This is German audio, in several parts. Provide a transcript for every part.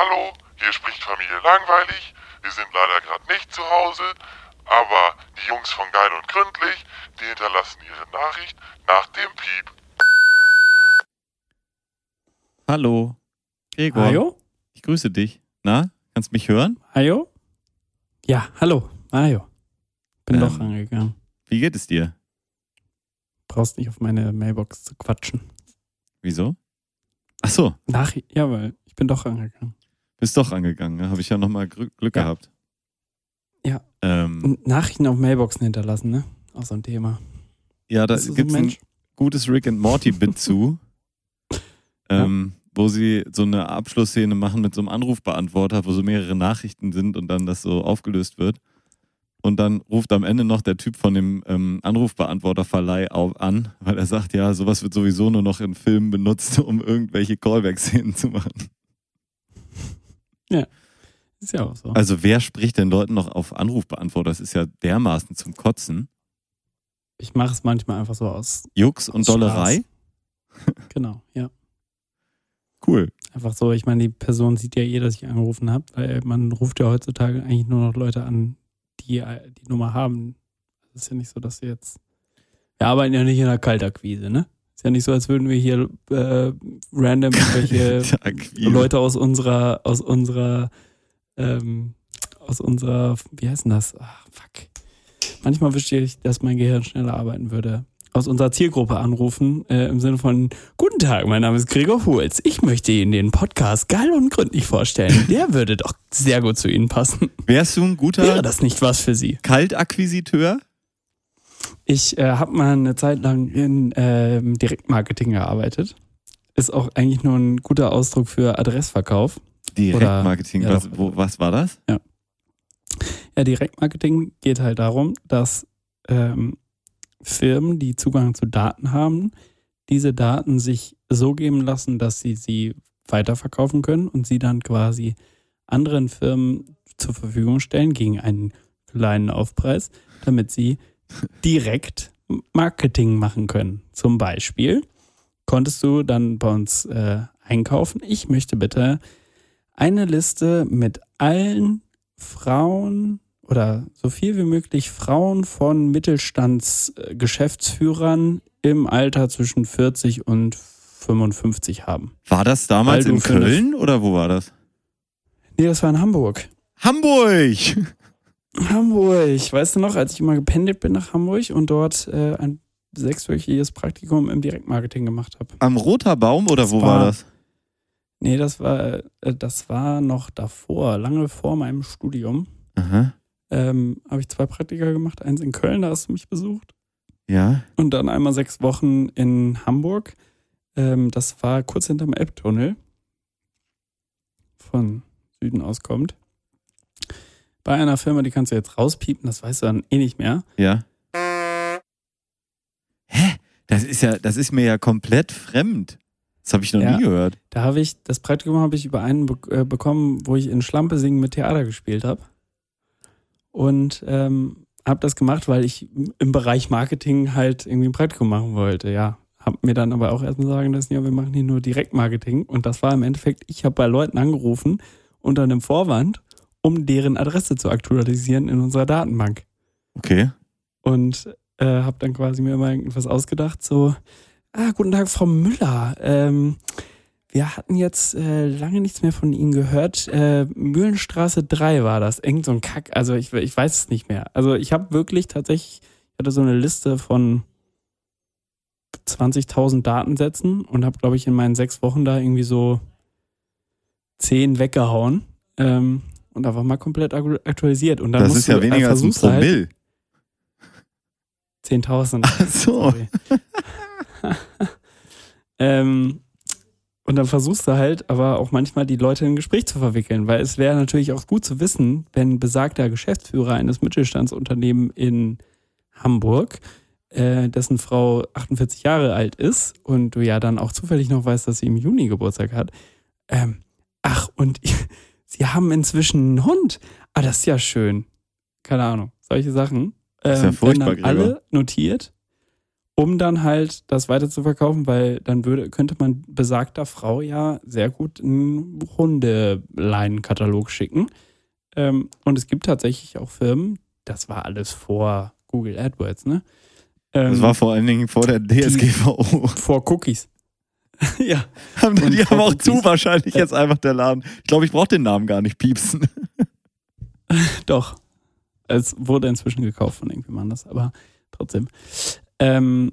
Hallo, hier spricht Familie Langweilig. Wir sind leider gerade nicht zu Hause, aber die Jungs von Geil und Gründlich, die hinterlassen ihre Nachricht nach dem Piep. Hallo. Gregor. Ajo? Ich grüße dich. Na, kannst mich hören? Ajo? Ja, hallo. Ajo. Bin Ähm. doch rangegangen. Wie geht es dir? Brauchst nicht auf meine Mailbox zu quatschen. Wieso? Ach so, Nach, ja, weil ich bin doch rangegangen. Bist doch angegangen. Ne? Habe ich ja nochmal Glück Ja. gehabt. Ja. Ähm, Nachrichten auf Mailboxen hinterlassen, ne? Auch so ein Thema. ja, da ein gibt es ein Mensch? gutes Rick and Morty-Bit zu, ähm, wo sie so eine Abschlussszene machen mit so einem Anrufbeantworter, wo so mehrere Nachrichten sind und dann das so aufgelöst wird. Und dann ruft am Ende noch der Typ von dem ähm, Anrufbeantworterverleih an, weil er sagt, ja, sowas wird sowieso nur noch in Filmen benutzt, um irgendwelche Callback-Szenen zu machen. Ist ja auch so. Also wer spricht denn Leuten noch auf Anrufbeantworter? Das ist ja dermaßen zum Kotzen. Ich mache es manchmal einfach so aus. Jux und Aus Dollerei? Genau, ja. Cool. Einfach so, ich meine, die Person sieht ja eh, dass ich angerufen habe, weil man ruft ja heutzutage eigentlich nur noch Leute an, die die Nummer haben. Es ist ja nicht so, dass sie jetzt. Wir arbeiten ja nicht in der Kaltakquise, ne? Ist ja nicht so, als würden wir hier äh, random irgendwelche. Leute aus unserer, aus unserer, ähm, aus unserer, wie heißt denn das? Ach, fuck. Manchmal wünschte ich, dass mein Gehirn schneller arbeiten würde. Aus unserer Zielgruppe anrufen, äh, im Sinne von, guten Tag, mein Name ist Gregor Hulz. Ich möchte Ihnen den Podcast geil und gründlich vorstellen. Der würde doch sehr gut zu Ihnen passen. Wärst du ein Wäre guter das nicht was für Sie? Kaltakquisiteur? Ich äh, habe mal eine Zeit lang in ähm, Direktmarketing gearbeitet. Ist auch eigentlich nur ein guter Ausdruck für Adressverkauf. Direktmarketing, Oder- ja, was, wo, was war das? Ja, Direktmarketing geht halt darum, dass ähm, Firmen, die Zugang zu Daten haben, diese Daten sich so geben lassen, dass sie sie weiterverkaufen können und sie dann quasi anderen Firmen zur Verfügung stellen gegen einen kleinen Aufpreis, damit sie direkt Marketing machen können. Zum Beispiel konntest du dann bei uns äh, einkaufen. Ich möchte bitte eine Liste mit allen Frauen oder so viel wie möglich Frauen von Mittelstandsgeschäftsführern im Alter zwischen 40 und 55 haben. War das damals in Köln oder wo war das? Nee, das war in Hamburg. Hamburg! Hamburg. Weißt du noch, als ich immer gependelt bin nach Hamburg und dort äh, ein sechswöchiges Praktikum im Direktmarketing gemacht habe? Am Roter Baum oder Das wo war war- das? Nee, das war, äh, das war noch davor, lange vor meinem Studium. Aha. Ähm, habe ich zwei Praktika gemacht, eins in Köln, da hast du mich besucht. Ja. Und dann einmal sechs Wochen in Hamburg. Ähm, das war kurz hinterm Elbtunnel. Von Süden aus kommt. Bei einer Firma, die kannst du jetzt rauspiepen, das weißt du dann eh nicht mehr. Ja. Hä? Das ist ja, das ist mir ja komplett fremd. Das habe ich noch Ja. nie gehört. Da habe ich, das Praktikum habe ich über einen äh, bekommen, wo ich in Schlampe singen mit Theater gespielt habe. Und ähm, habe das gemacht, weil ich im Bereich Marketing halt irgendwie ein Praktikum machen wollte, ja. Hab mir dann aber auch erstmal sagen lassen, ja, wir machen hier nur Direktmarketing. Und das war im Endeffekt, ich habe bei Leuten angerufen unter einem Vorwand, um deren Adresse zu aktualisieren in unserer Datenbank. Okay. Und äh, habe dann quasi mir immer irgendwas ausgedacht, so, ah, guten Tag, Frau Müller. Ähm, wir hatten jetzt äh, lange nichts mehr von Ihnen gehört. Äh, Mühlenstraße 3 war das. Irgend so ein Kack. Also ich, ich weiß es nicht mehr. Also ich habe wirklich tatsächlich, ich hatte so eine Liste von 20.000 Datensätzen und habe, glaube ich, in meinen sechs Wochen da irgendwie so zehn weggehauen. Ähm, und einfach mal komplett aktu- aktualisiert. Und dann Das musst ist ja du, äh, weniger als ein versuchst du halt- Promille. 10.000. Ach so. Ähm, und dann versuchst du halt aber auch manchmal die Leute in ein Gespräch zu verwickeln, weil es wäre natürlich auch gut zu wissen, wenn besagter Geschäftsführer eines Mittelstandsunternehmens in Hamburg, äh, dessen Frau 48 Jahre alt ist und du ja dann auch zufällig noch weißt, dass sie im Juni Geburtstag hat. Ähm, ach, und sie haben inzwischen einen Hund. Ah, das ist ja schön. Keine Ahnung. Solche Sachen. ist ja Ähm, furchtbar, dann alle notiert um dann halt das weiter zu verkaufen, weil dann würde, könnte man besagter Frau ja sehr gut einen Hundeleinenkatalog schicken. Ähm, und es gibt tatsächlich auch Firmen, das war alles vor Google AdWords, ne? Ähm, Das war vor allen Dingen vor der DSGVO. vor Cookies. ja. Haben die haben auch zu wahrscheinlich jetzt einfach der Laden. Ich glaube, ich brauche den Namen gar nicht piepsen. Doch. Es wurde inzwischen gekauft von irgendjemand anders, aber trotzdem. Ähm,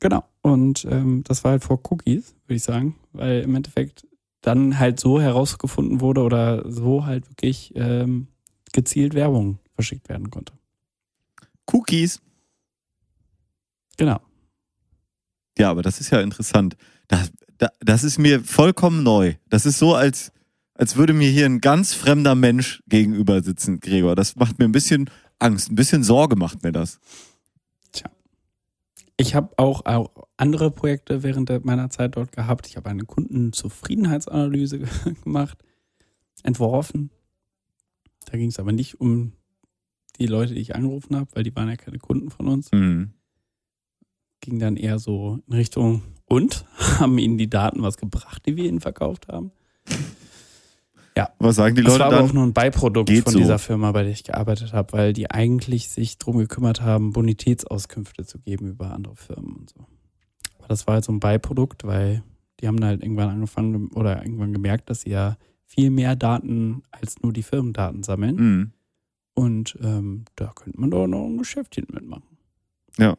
genau. Und ähm, das war halt vor Cookies, würde ich sagen, weil im Endeffekt dann halt so herausgefunden wurde oder so halt wirklich ähm, gezielt Werbung verschickt werden konnte. Cookies. Genau. Ja, aber das ist ja interessant. Das, da- das ist mir vollkommen neu. Das ist so, als, als würde mir hier ein ganz fremder Mensch gegenüber sitzen, Gregor. Das macht mir ein bisschen Angst, ein bisschen Sorge macht mir das. Ich habe auch, auch andere Projekte während meiner Zeit dort gehabt. Ich habe eine Kundenzufriedenheitsanalyse gemacht, entworfen. Da ging es aber nicht um die Leute, die ich angerufen habe, weil die waren ja keine Kunden von uns. Hm. Ging dann eher so in Richtung und haben ihnen die Daten was gebracht, die wir ihnen verkauft haben. Was sagen die das Leute war aber auch nur ein Beiprodukt von so. dieser Firma, bei der ich gearbeitet habe, weil die eigentlich sich drum gekümmert haben, Bonitätsauskünfte zu geben über andere Firmen und so. Aber das war halt so ein Beiprodukt, weil die haben halt irgendwann angefangen oder irgendwann gemerkt, dass sie ja viel mehr Daten als nur die Firmendaten sammeln. Hm. Und ähm, da könnte man doch noch ein Geschäftchen mitmachen. Ja,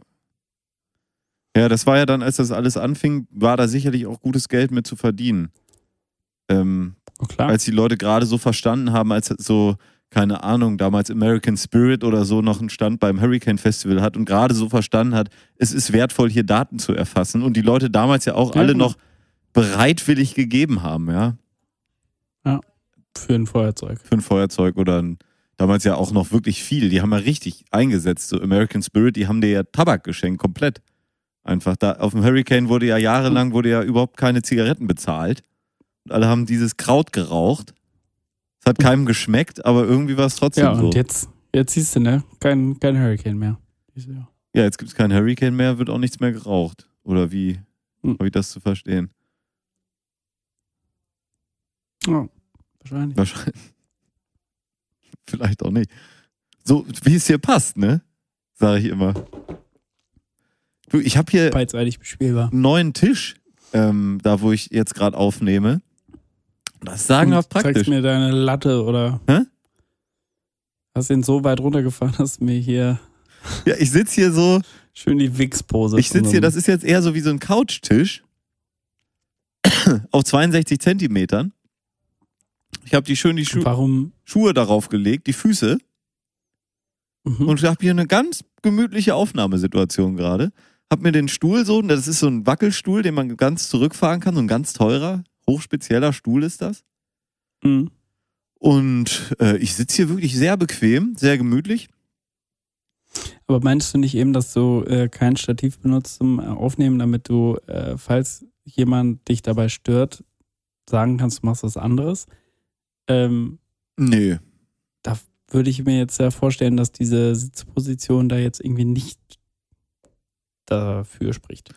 das war ja dann, als das alles anfing, war da sicherlich auch gutes Geld mit zu verdienen. Ähm, Oh, klar. als die Leute gerade so verstanden haben, als so, keine Ahnung, damals American Spirit oder so noch einen Stand beim Hurricane Festival hat und gerade so verstanden hat, es ist wertvoll, hier Daten zu erfassen und die Leute damals ja auch Ja, alle genau. noch bereitwillig gegeben haben, ja, Für ein Feuerzeug. für ein Feuerzeug oder ein, damals ja auch noch wirklich viel. Die haben ja richtig eingesetzt, so American Spirit, die haben dir ja Tabak geschenkt, komplett. Einfach da, auf dem Hurricane wurde ja jahrelang, wurde ja überhaupt keine Zigaretten bezahlt. Und alle haben dieses Kraut geraucht. Es hat keinem geschmeckt, aber irgendwie war es trotzdem Ja, so. und jetzt, jetzt siehst du, ne? Kein, kein Hurricane mehr. Ja, jetzt gibt es keinen Hurricane mehr, wird auch nichts mehr geraucht. Oder wie Hm. habe ich das zu verstehen? Ja, wahrscheinlich. Wahrscheinlich. Vielleicht auch nicht. So, wie es hier passt, ne? Sage ich immer. Du, ich habe hier Beidseitig bespielbar. einen neuen Tisch, ähm, da wo ich jetzt gerade aufnehme. Das ist sagenhaft praktisch. Zeigst mir deine Latte oder. Hä? Hast den so weit runtergefahren, dass mir hier Ja, ich sitze hier so, schön die Wix-Pose. ich sitze hier, das ist jetzt eher so wie so ein Couchtisch auf 62 Zentimetern. Ich habe die schön die Schu Warum? Schuhe darauf gelegt, die Füße Mhm. und ich habe hier eine ganz gemütliche Aufnahmesituation gerade. Hab mir den Stuhl so, das ist so ein Wackelstuhl, den man ganz zurückfahren kann, so ein ganz teurer, hochspezieller Stuhl ist das. Mhm. Und äh, ich sitze hier wirklich sehr bequem, sehr gemütlich. Aber meinst du nicht eben, dass du äh, kein Stativ benutzt zum äh, Aufnehmen, damit du, äh, falls jemand dich dabei stört, sagen kannst, du machst was anderes? Ähm, Nee. würde ich mir jetzt ja vorstellen, dass diese Sitzposition da jetzt irgendwie nicht dafür spricht.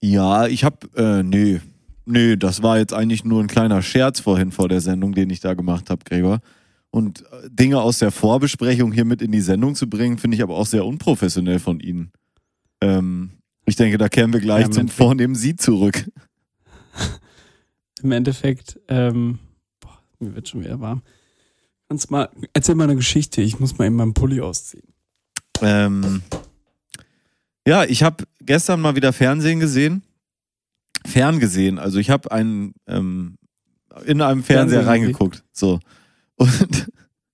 Ja, ich hab, äh, nee. Nee, das war jetzt eigentlich nur ein kleiner Scherz vorhin vor der Sendung, den ich da gemacht habe, Gregor. Und äh, Dinge aus der Vorbesprechung hier mit in die Sendung zu bringen, finde ich aber auch sehr unprofessionell von Ihnen. Ähm, ich denke, da kehren wir gleich Ja, zum Endeffekt- vornehmen Sie zurück. Im Endeffekt, ähm, boah, mir wird schon wieder warm. Kannst mal, erzähl mal eine Geschichte, ich muss mal eben meinen Pulli ausziehen. Ähm, ja, ich habe gestern mal wieder Fernsehen gesehen. Ferngesehen. Also ich habe einen ähm, in einem Fernseher reingeguckt. So. Und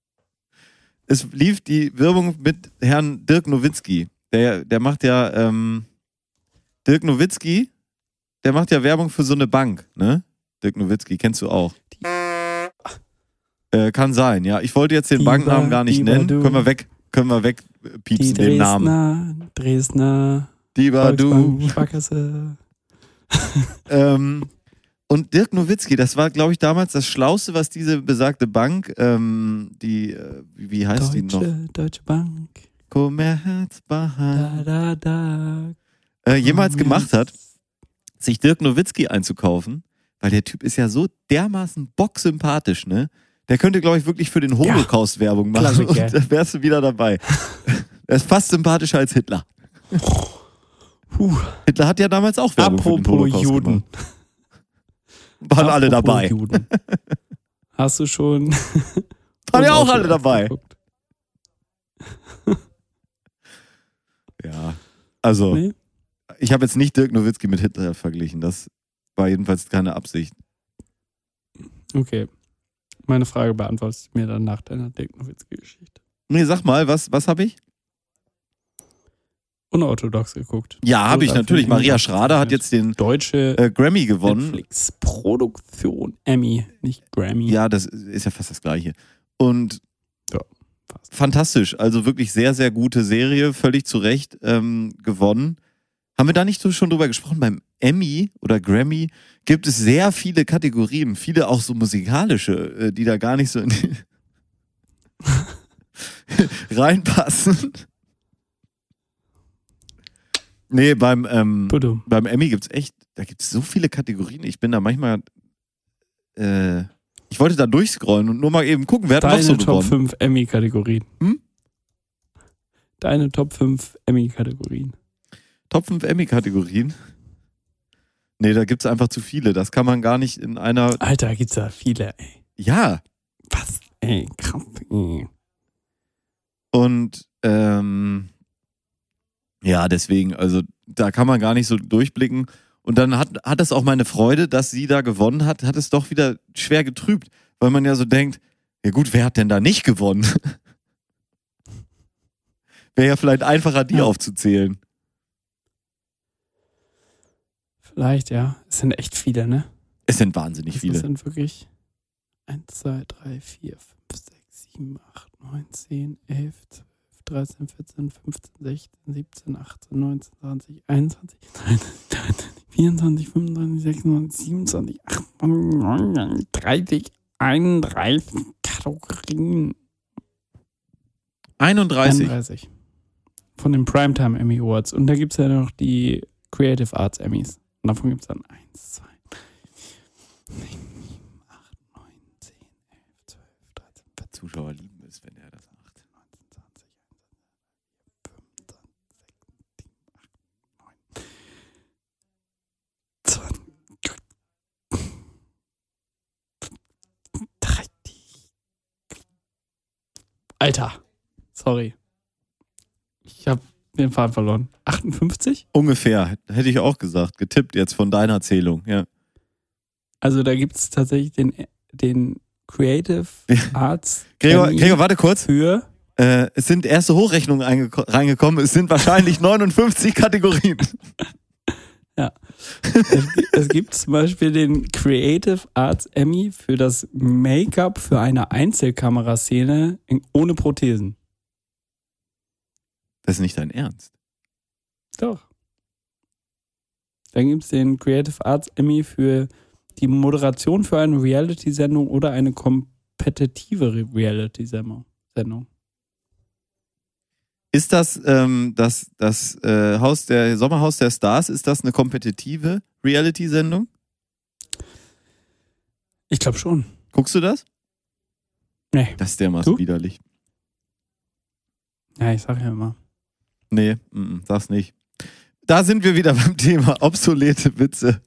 es lief die Werbung mit Herrn Dirk Nowitzki. Der, der macht ja, ähm, Dirk Nowitzki, der macht ja Werbung für so eine Bank, ne? Dirk Nowitzki, kennst du auch. Äh, kann sein, ja. Ich wollte jetzt den Diva, Banknamen gar nicht nennen. Können wir weg, können wir wegpiepsen, den Namen. Dresdner, Dresdner, du. Sparkasse. Ähm, und Dirk Nowitzki, das war, glaube ich, damals das Schlauste, was diese besagte Bank, ähm, die, äh, wie heißt die noch? Deutsche, Deutsche Bank. Commerzbank. Da, da, da. äh, jemals Oh, gemacht hat, sich Dirk Nowitzki einzukaufen, weil der Typ ist ja so dermaßen bocksympathisch, ne? Der könnte, glaube ich, wirklich für den Holocaust Werbung machen Klassiker. und da wärst du wieder dabei. er ist fast sympathischer als Hitler. Puh. Hitler hat ja damals auch Werbung Apropos Juden. gemacht. Waren alle Apropos dabei. Juden. Hast du schon. Waren ja auch alle dabei. Ja. Also, Nee? ich habe jetzt nicht Dirk Nowitzki mit Hitler verglichen. Das war jedenfalls keine Absicht. Okay. Meine Frage beantwortest du mir dann nach deiner Dirk Nowitzki-Geschichte. Nee, sag mal, was, was habe ich? Unorthodox geguckt. Ja, habe ich natürlich. Maria Schrader hat jetzt den Deutsche äh, Grammy gewonnen. Netflix-Produktion. Emmy, nicht Grammy. Ja, das ist ja fast das Gleiche. Und Ja, fast. fantastisch. Also wirklich sehr, sehr gute Serie. Völlig zu Recht ähm, gewonnen. Haben wir da nicht so schon drüber gesprochen? Beim Emmy oder Grammy gibt es sehr viele Kategorien, viele auch so musikalische, äh, die da gar nicht so in die reinpassen. Nee, beim, ähm, beim Emmy gibt's echt, da gibt's so viele Kategorien. Ich bin da manchmal, äh, ich wollte da durchscrollen und nur mal eben gucken, wer hat noch Deine so Top gewonnen. 5 Emmy-Kategorien. Hm? Deine Top 5 Emmy-Kategorien. Top 5 Emmy-Kategorien? Nee, da gibt's einfach zu viele. Das kann man gar nicht in einer, Alter, gibt's da viele, ey. ja. Was? Ey, krass, ey. Und, ähm, ja, deswegen, also da kann man gar nicht so durchblicken. Und dann hat, hat es auch meine Freude, dass sie da gewonnen hat, hat es doch wieder schwer getrübt, weil man ja so denkt, ja gut, wer hat denn da nicht gewonnen? Wäre ja vielleicht einfacher, die Ja. aufzuzählen. Vielleicht, ja. Es sind echt viele, ne? Es sind wahnsinnig Das viele. sind wirklich 1, 2, 3, 4, 5, 6, 7, 8, 9, 10, 11, 12, 13, 14, 15, 16, 17, 18, 19, 20, 21, 24, 25, 26, 27, 28, 29, 30, 31 Kategorien. 31. 31. Von den Primetime Emmy Awards. Und da gibt es ja noch die Creative Arts Emmys. Und davon gibt es dann 1, 2, 6, 7, 8, 9, 10, 11, 12, 13, 14, Zuschauer lieben es, wenn er das macht. 19, 20, 21, 25, 6, 7, 8, 9, 30. Alter. Sorry. Den Faden verloren. 58? Ungefähr, hätte ich auch gesagt. Getippt jetzt von deiner Zählung, ja. Also da gibt es tatsächlich den, den Creative Arts Gregor, Gregor warte kurz. für Äh, es sind erste Hochrechnungen eingeko- reingekommen. Es sind wahrscheinlich 59 Kategorien. es, es gibt zum Beispiel den Creative Arts Emmy für das Make-up für eine Einzelkameraszene in, ohne Prothesen. Das ist nicht dein Ernst. Doch. Dann gibt es den Creative Arts Emmy für die Moderation für eine Reality-Sendung oder eine kompetitive Reality-Sendung. Sendung. Ist das ähm, das, das äh, Haus der Sommerhaus der Stars? Ist das eine kompetitive Reality-Sendung? Ich glaube schon. Guckst du das? Nee. Das ist dermaßen Du? widerlich. Ja, ich sag ja immer. Nee, mm, sag's nicht. Da sind wir wieder beim Thema obsolete Witze.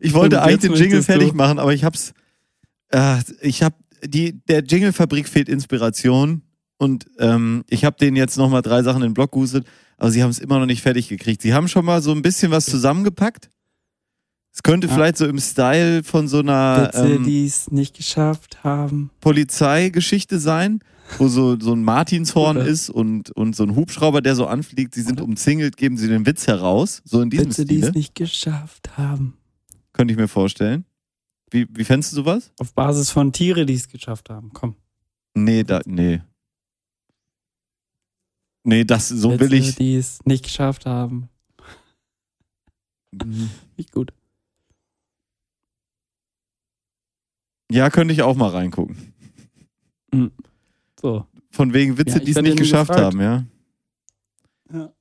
Ich wollte eigentlich den Jingle möchtest du- fertig machen, aber ich hab's. Äh, ich hab die der Jingle-Fabrik fehlt Inspiration und ähm, ich habe denen jetzt nochmal drei Sachen in den Blog gehustet, aber sie haben es immer noch nicht fertig gekriegt. Sie haben schon mal so ein bisschen was zusammengepackt. Es könnte Ja. vielleicht so im Style von so einer Witze, ähm, die es nicht geschafft haben. Polizeigeschichte sein, wo so, so ein Martinshorn Oder- ist und, und so ein Hubschrauber, der so anfliegt. Sie sind umzingelt, geben sie den Witz heraus. So in diesem Witze, die Stile. es nicht geschafft haben. Könnte ich mir vorstellen. Wie, wie fändest du sowas? Auf Basis von Tiere, die es geschafft haben. Komm. Nee, da, nee. Nee, das, so Witze, will ich. die es nicht geschafft haben. Nicht gut. Ja, könnte ich auch mal reingucken. So. Von wegen Witze, Ja, die es nicht geschafft gefragt. haben, ja. Ja.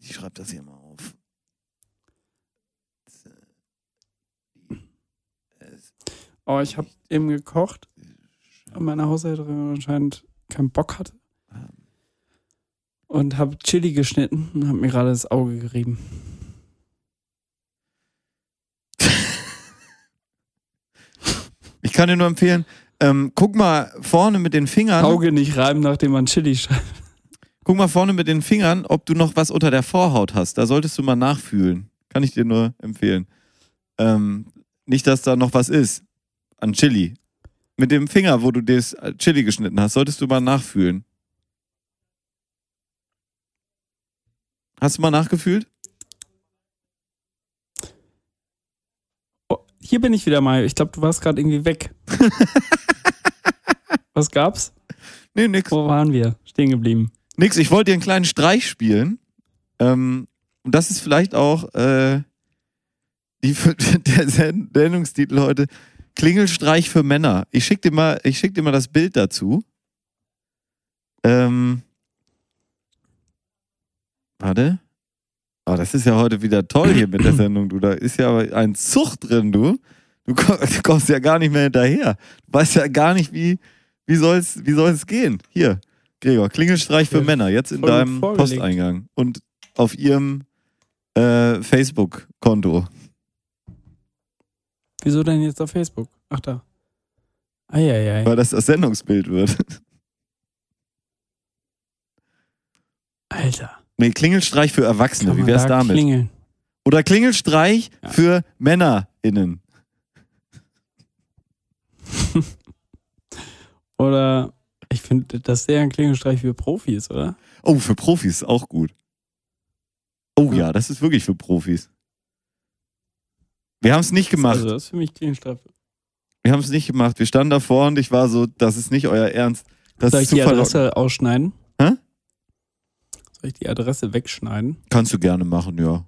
Ich schreibe das hier mal auf. Oh, ich habe eben gekocht und meine Haushälterin anscheinend keinen Bock hatte. Und habe Chili geschnitten und habe mir gerade das Auge gerieben. Kann dir nur empfehlen, ähm, guck mal vorne mit den Fingern. Auge nicht reiben, nachdem man Chili schreibt. Guck mal vorne mit den Fingern, ob du noch was unter der Vorhaut hast. Da solltest du mal nachfühlen. Kann ich dir nur empfehlen. Ähm, nicht, dass da noch was ist an Chili. Mit dem Finger, wo du das Chili geschnitten hast, solltest du mal nachfühlen. Hast du mal nachgefühlt? Oh, hier bin ich wieder mal. Ich glaube, du warst gerade irgendwie weg. Was gab's? Nee, nix. Wo waren wir? Stehen geblieben. Nix, ich wollte dir einen kleinen Streich spielen. Ähm, und das ist vielleicht auch äh, die, der Sendungstitel heute. Klingelstreich für Männer. Ich schick dir mal, ich schick dir mal das Bild dazu. Ähm, warte. Oh, das ist ja heute wieder toll hier mit der Sendung, du. Da ist ja ein Zucht drin, du. Du kommst, ja gar nicht mehr hinterher. Du weißt ja gar nicht, wie, wie soll's, wie soll's gehen. Hier, Gregor, Klingelstreich für Ja, Männer, jetzt in deinem vorgelegt. Posteingang und auf ihrem äh, Facebook-Konto. Wieso denn jetzt auf Facebook? Ach da. Eieiei. weil das das Sendungsbild wird. Alter. Nee, Klingelstreich für Erwachsene, wie wär's da damit? Klingeln. Oder Klingelstreich Ja. für MännerInnen. Oder ich finde, das eher ein Klingelstreich für Profis, oder? Oh, für Profis auch gut. Oh ja, Ja. das ist wirklich für Profis. Wir haben es nicht gemacht. Also das ist für mich Klingelstreich. Wir haben es nicht gemacht. Wir standen davor und ich war so, das ist nicht euer Ernst. Das Soll ist ich die. Adresse ausschneiden? Hä? Soll ich die Adresse wegschneiden? Kannst du gerne machen, ja.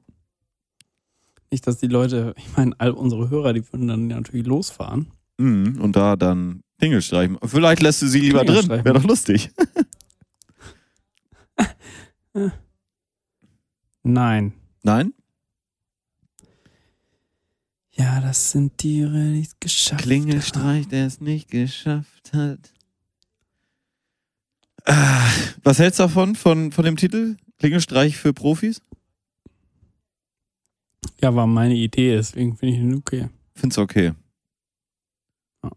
Nicht, dass die Leute, ich meine, all unsere Hörer, die würden dann natürlich losfahren. Mhm. Und da dann Klingelstreich. Vielleicht lässt du sie lieber drin. Wäre doch lustig. Nein. Nein? Ja, das sind Tiere, die es geschafft Klingelstreich, der es nicht geschafft hat. Ah, Was hältst du davon, von, von dem Titel? Klingelstreich für Profis? Ja, war meine Idee, deswegen finde ich ihn okay. Find's okay. Ja.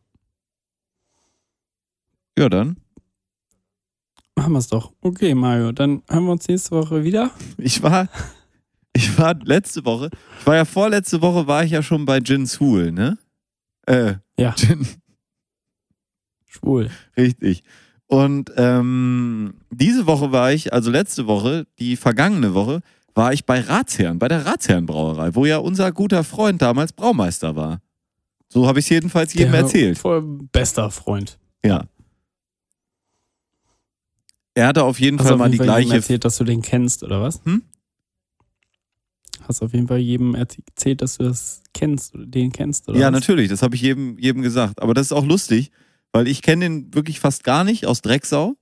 Ja, dann. Machen wir es doch. Okay, Mario, dann hören wir uns nächste Woche wieder. Ich war, ich war letzte Woche, ich war ja vorletzte Woche, war ich ja schon bei Jin Hool, ne? Äh, Ja. Jin, Schwul. richtig. Und ähm, diese Woche war ich, also letzte Woche, die vergangene Woche, war ich bei Ratsherrn, bei der Ratsherrenbrauerei, wo ja unser guter Freund damals Braumeister war. So habe ich es jedenfalls jedem Der erzählt. Voll bester Freund. Ja. Er hatte auf jeden Hast Fall du mal auf die jeden Fall gleiche. erzählt, dass du den kennst, oder was? Hm? Hast auf jeden Fall jedem erzählt, dass du das kennst, oder den kennst, oder Ja, was? natürlich, das habe ich jedem, jedem gesagt. Aber das ist auch lustig, weil ich kenne den wirklich fast gar nicht aus Drecksau.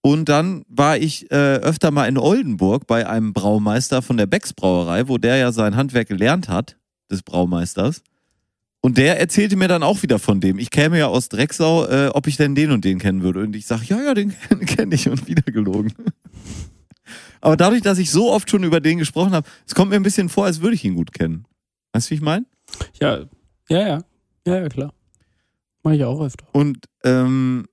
Und dann war ich äh, öfter mal in Oldenburg bei einem Braumeister von der Becks Brauerei, wo der ja sein Handwerk gelernt hat, des Braumeisters. Und der erzählte mir dann auch wieder von dem. Ich käme ja aus Drecksau, äh, ob ich denn den und den kennen würde. Und ich sage, ja, ja, den kenne ich und wieder gelogen. Aber dadurch, dass ich so oft schon über den gesprochen habe, es kommt mir ein bisschen vor, als würde ich ihn gut kennen. Weißt du, wie ich meine? Ja, ja, ja. Ja, ja, klar. Mach ich auch öfter. Und ähm,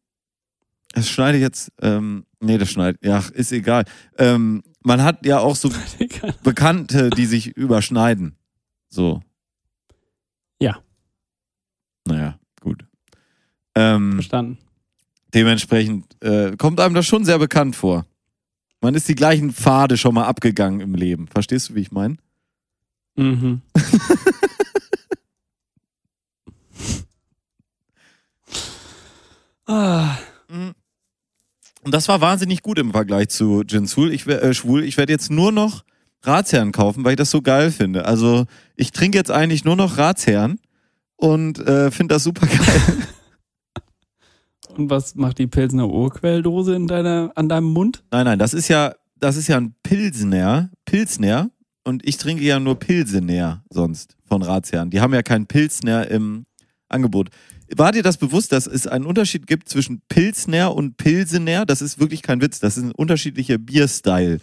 das schneide ich jetzt, ähm, nee, das schneidet, ja, ist egal. Ähm, man hat ja auch so Bekannte, die sich überschneiden. So. Ja. Naja, gut. Ähm, Verstanden. dementsprechend äh, kommt einem das schon sehr bekannt vor. Man ist die gleichen Pfade schon mal abgegangen im Leben. Verstehst du, wie ich meine? Mhm. ah, Mhm. Und das war wahnsinnig gut im Vergleich zu Jinsul. Ich, wer- äh, schwul. Ich werde jetzt nur noch Ratsherren kaufen, weil ich das so geil finde. Also ich trinke jetzt eigentlich nur noch Ratsherren und äh, finde das super geil. und was macht die Pilsner Urquelldose in deiner, an deinem Mund? nein, nein, das ist ja, das ist ja ein Pilsner, Pilsner und ich trinke ja nur Pilsener sonst von Ratsherren. Die haben ja keinen Pilsner im Angebot. War dir das bewusst, dass es einen Unterschied gibt zwischen Pilsner und Pilsener? Das ist wirklich kein Witz, das ist ein unterschiedlicher Bierstyle.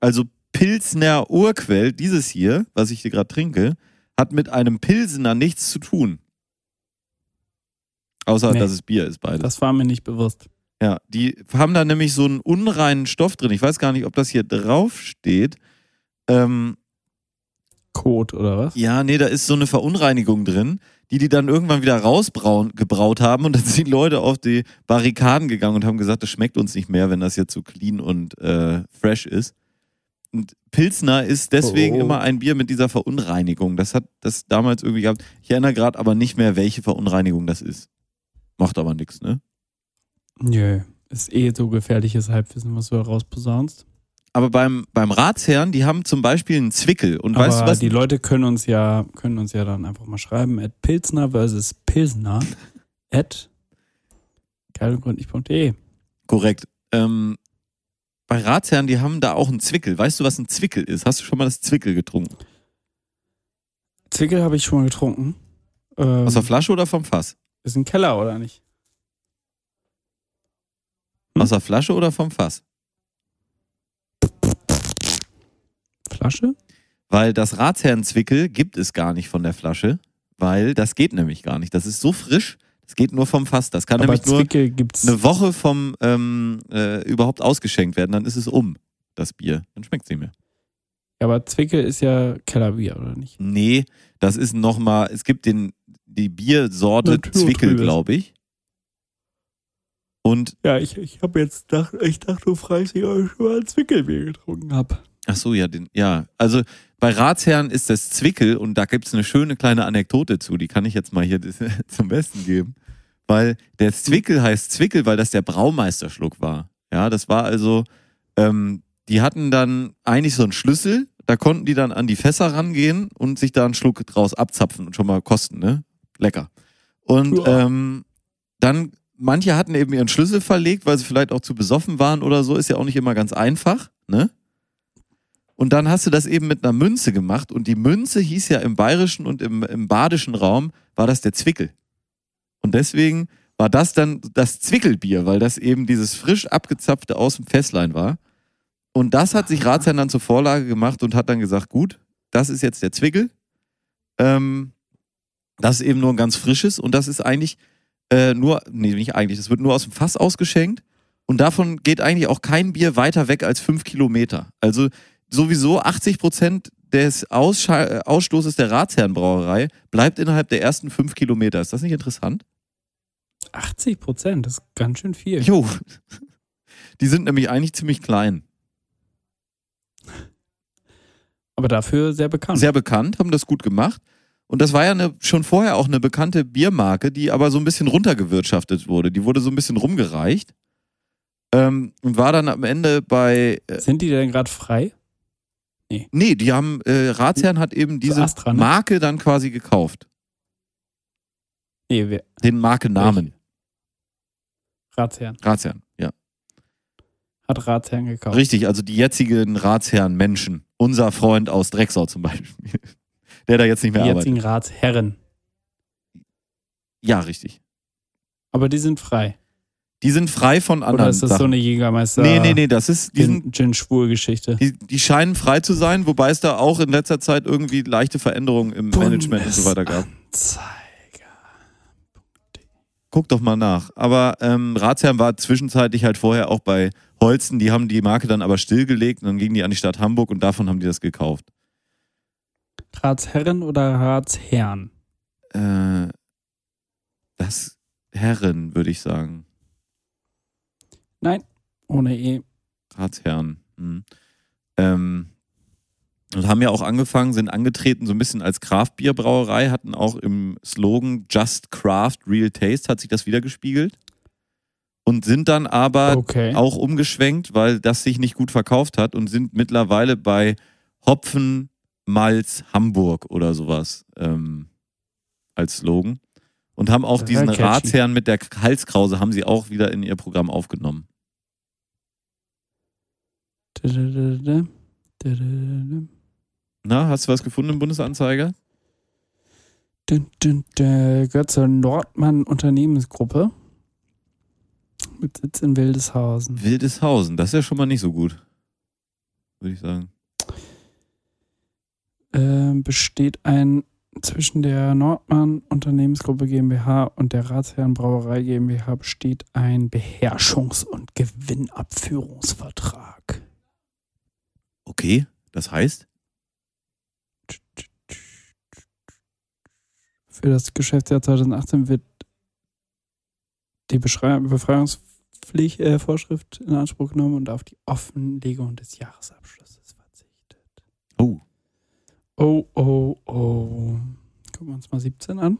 Also Pilsner Urquell, dieses hier, was ich hier gerade trinke, hat mit einem Pilsener nichts zu tun. Außer, Nee. dass es Bier ist, beides. Das war mir nicht bewusst. Ja, die haben da nämlich so einen unreinen Stoff drin. Ich weiß gar nicht, ob das hier drauf steht. Ähm, Kot oder was? ja, nee, da ist so eine Verunreinigung drin, die die dann irgendwann wieder rausgebraut haben und dann sind die Leute auf die Barrikaden gegangen und haben gesagt, das schmeckt uns nicht mehr, wenn das jetzt so clean und äh, fresh ist. Und Pilsner ist deswegen Oh. immer ein Bier mit dieser Verunreinigung. Das hat das damals irgendwie gehabt. Ich erinnere gerade aber nicht mehr, welche Verunreinigung das ist. Macht aber nichts, ne? Nö. Ist eh so gefährliches Halbwissen, was du da rausposaunst. Aber beim, beim Ratsherrn, die haben zum Beispiel einen Zwickel. Und Aber weißt du was? die Leute können uns ja, können uns ja dann einfach mal schreiben, at Pilsner versus Pilsner at geilundgründlich.de. Korrekt. Ähm, bei Ratsherren, die haben da auch einen Zwickel. Weißt du, was ein Zwickel ist? Hast du schon mal das Zwickel getrunken? Zwickel habe ich schon mal getrunken. Ähm, Aus der Flasche oder vom Fass? ist ein Keller, oder nicht? Hm? Aus der Flasche oder vom Fass? Flasche? Weil das Ratsherrenzwickel gibt es gar nicht von der Flasche, weil das geht nämlich gar nicht. Das ist so frisch, das geht nur vom Fass. Das kann Aber nämlich nur Zwickel gibt's. eine Woche vom ähm, äh, überhaupt ausgeschenkt werden, dann ist es um, das Bier. Dann schmeckt es nicht mehr. aber Zwickel ist ja Kellerbier, oder nicht? Nee, das ist nochmal, es gibt den, die Biersorte Naturtrübes. Zwickel, glaube ich. Und, Ja, ich, ich habe jetzt gedacht, ich dachte, du fragst dich, ob ich schon mal ein Zwickelbier getrunken habe. Ach so, ja, den, ja, also bei Ratsherren ist das Zwickel und da gibt es eine schöne kleine Anekdote zu, die kann ich jetzt mal hier zum Besten geben. Weil der Zwickel heißt Zwickel, weil das der Braumeisterschluck war. Ja, das war also, ähm, die hatten dann eigentlich so einen Schlüssel, da konnten die dann an die Fässer rangehen und sich da einen Schluck draus abzapfen und schon mal kosten, ne? Lecker. Und Ja. ähm, dann, manche hatten eben ihren Schlüssel verlegt, weil sie vielleicht auch zu besoffen waren oder so, ist ja auch nicht immer ganz einfach, ne? Und dann hast du das eben mit einer Münze gemacht und die Münze hieß ja im bayerischen und im, im badischen Raum, war das der Zwickel. Und deswegen war das dann das Zwickelbier, weil das eben dieses frisch abgezapfte aus dem Fässlein war. Und das hat sich Ratsherrn dann zur Vorlage gemacht und hat dann gesagt, gut, das ist jetzt der Zwickel. Ähm, das ist eben nur ein ganz frisches und das ist eigentlich äh, nur, nee, nicht eigentlich, das wird nur aus dem Fass ausgeschenkt und davon geht eigentlich auch kein Bier weiter weg als fünf Kilometer. Also sowieso 80 Prozent des Aussche äh, Ausstoßes der Ratsherrenbrauerei bleibt innerhalb der ersten fünf Kilometer. Ist das nicht interessant? 80 Prozent, das ist ganz schön viel. Jo. Die sind nämlich eigentlich ziemlich klein. Aber dafür sehr bekannt. Sehr bekannt, haben das gut gemacht. Und das war ja eine, schon vorher auch eine bekannte Biermarke, die aber so ein bisschen runtergewirtschaftet wurde. Die wurde so ein bisschen rumgereicht. Ähm, und war dann am Ende bei. Äh, Sind die denn gerade frei? Nee, die haben. Äh, Ratsherrn hat eben diese Astra, ne? Marke dann quasi gekauft. Nee, wer? Den Markennamen. Ratsherrn. Ratsherrn, ja. Hat Ratsherrn gekauft. Richtig, also die jetzigen Ratsherren Menschen. Unser Freund aus Drecksau zum Beispiel. Der da jetzt nicht Die mehr arbeitet. jetzigen Ratsherren. Ja, richtig. Aber die sind frei. Die sind frei von anderen Oder ist das so Sachen. eine Jägermeister nee, nee, nee, das ist, die, sind, Gin-Schwul-Geschichte? die, die scheinen frei zu sein, wobei es da auch in letzter Zeit irgendwie leichte Veränderungen im Management und so weiter gab. Guck doch mal nach. Aber ähm, Ratsherrn war zwischenzeitlich halt vorher auch bei Holzen, die haben die Marke dann aber stillgelegt und dann gingen die an die Stadt Hamburg und davon haben die das gekauft. Ratsherren oder Ratsherren? Äh, das Herren, würde ich sagen. Nein, ohne E. Ratsherren. Hm. Ähm, und haben ja auch angefangen, sind angetreten so ein bisschen als Craft-Bier-Brauerei, hatten auch im Slogan Just Craft, Real Taste, hat sich das wiedergespiegelt. Und sind dann aber Okay. auch umgeschwenkt, weil das sich nicht gut verkauft hat und sind mittlerweile bei Hopfen, Malz, Hamburg oder sowas ähm, als Slogan. Und haben auch diesen. Ratsherrn mit der Halskrause, haben sie auch wieder in ihr Programm aufgenommen. Na, hast du was gefunden im Bundesanzeiger? Gehört zur Nordmann Unternehmensgruppe. Mit Sitz in Wildeshausen. Wildeshausen, das ist ja schon mal nicht so gut. Würde ich sagen. Ähm, besteht ein zwischen der Nordmann Unternehmensgruppe GmbH und der Ratsherren Brauerei GmbH besteht ein Beherrschungs- und Gewinnabführungsvertrag. Okay, das heißt? Für das Geschäftsjahr 2018 wird die Beschrei- Befreiungspflicht äh, in Anspruch genommen und auf die Offenlegung des Jahresabschlusses verzichtet. Oh, Oh, oh, oh. Gucken wir uns mal 17 an.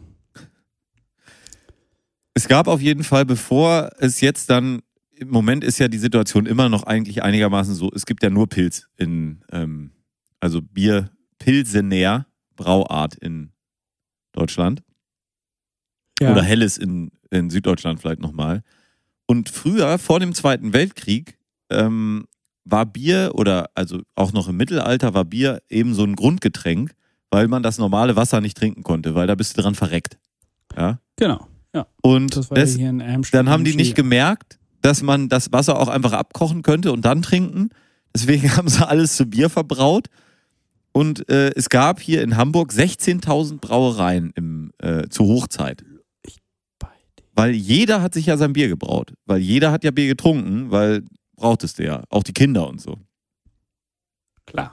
Es gab auf jeden Fall, bevor es jetzt dann, im Moment ist ja die Situation immer noch eigentlich einigermaßen so, es gibt ja nur Pilz in, ähm, also Bier, Pilsener Brauart in Deutschland. Ja. Oder Helles in, in Süddeutschland vielleicht nochmal. Und früher, vor dem Zweiten Weltkrieg, ähm, war Bier oder also auch noch im Mittelalter war Bier eben so ein Grundgetränk, weil man das normale Wasser nicht trinken konnte, weil da bist du dran verreckt. Ja. Genau. Und Das war das, ja hier in dann haben die nicht gemerkt, dass man das Wasser auch einfach abkochen könnte und dann trinken. Deswegen haben sie alles zu Bier verbraut. Und äh, es gab hier in Hamburg 16.000 Brauereien im, äh, zur Hochzeit. Weil jeder hat sich ja sein Bier gebraut. Weil jeder hat ja Bier getrunken, weil brauchtest du ja. Auch die Kinder und so. Klar.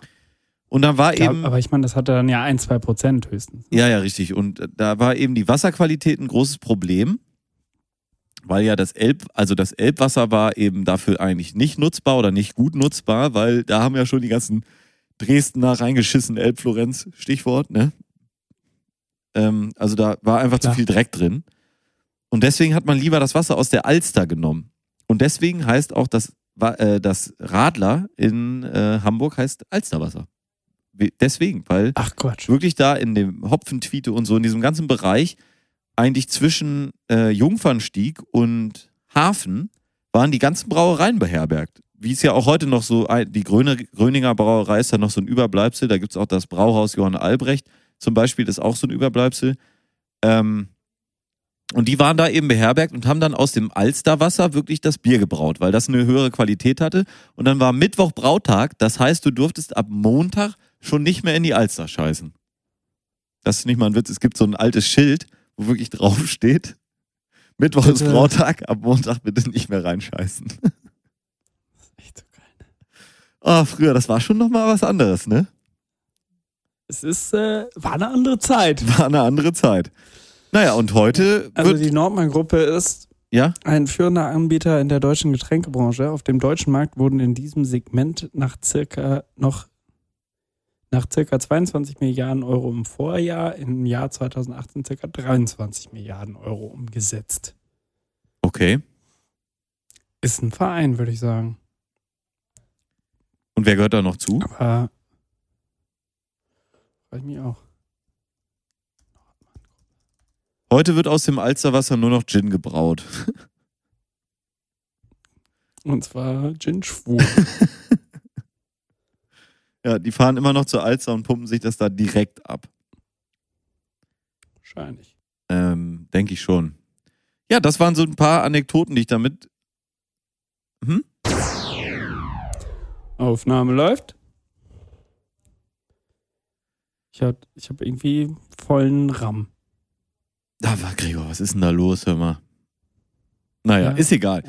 Und dann war Klar, eben. aber ich meine, das hatte dann ja ein, zwei Prozent höchstens. Ja, ja, richtig. Und äh, da war eben die Wasserqualität ein großes Problem, weil ja das Elb, also das Elbwasser war eben dafür eigentlich nicht nutzbar oder nicht gut nutzbar, weil da haben ja schon die ganzen Dresdner reingeschissen, Elbflorenz, Stichwort, ne? Ähm, also da war einfach Klar. zu viel Dreck drin. Und deswegen hat man lieber das Wasser aus der Alster genommen. Und deswegen heißt auch das, äh, das Radler in äh, Hamburg heißt Alsterwasser. We- Deswegen, weil Ach Quatsch. wirklich da in dem Hopfentwiete und so, in diesem ganzen Bereich, eigentlich zwischen äh, Jungfernstieg und Hafen, waren die ganzen Brauereien beherbergt. Wie es ja auch heute noch so, die Gröne, Gröninger Brauerei ist ja noch so ein Überbleibsel, da gibt es auch das Brauhaus Johann Albrecht zum Beispiel, das ist auch so ein Überbleibsel. Ähm, und die waren da eben beherbergt und haben dann aus dem Alsterwasser wirklich das Bier gebraut, weil das eine höhere Qualität hatte. Und dann war Mittwoch Brautag, das heißt, du durftest ab Montag schon nicht mehr in die Alster scheißen. Das ist nicht mal ein Witz. Es gibt so ein altes Schild, wo wirklich drauf steht: Mittwoch ist Bitte. Brautag, ab Montag bitte nicht mehr reinscheißen. Das ist echt so geil. Oh, früher, das war schon nochmal was anderes, ne? Es ist, äh, war eine andere Zeit. War eine andere Zeit. Naja, und heute Also die Nordmann-Gruppe ist ja? ein führender Anbieter in der deutschen Getränkebranche. Auf dem deutschen Markt wurden in diesem Segment nach circa noch nach circa 22 Milliarden Euro im Vorjahr im Jahr 2018 circa 23 Milliarden Euro umgesetzt. Okay. Ist ein Verein, würde ich sagen. Und wer gehört da noch zu? Aber ich mich auch. Heute wird aus dem Alsterwasser nur noch Gin gebraut. Und zwar Gin Schwur. Ja, die fahren immer noch zur Alster und pumpen sich das da direkt ab. Wahrscheinlich. Ähm, Denke ich schon. Ja, das waren so ein paar Anekdoten, die ich damit. Hm? Aufnahme läuft. Ich habe ich hab irgendwie vollen RAM. Da war Gregor, was ist denn da los, hör mal? Naja, Ja. ist egal.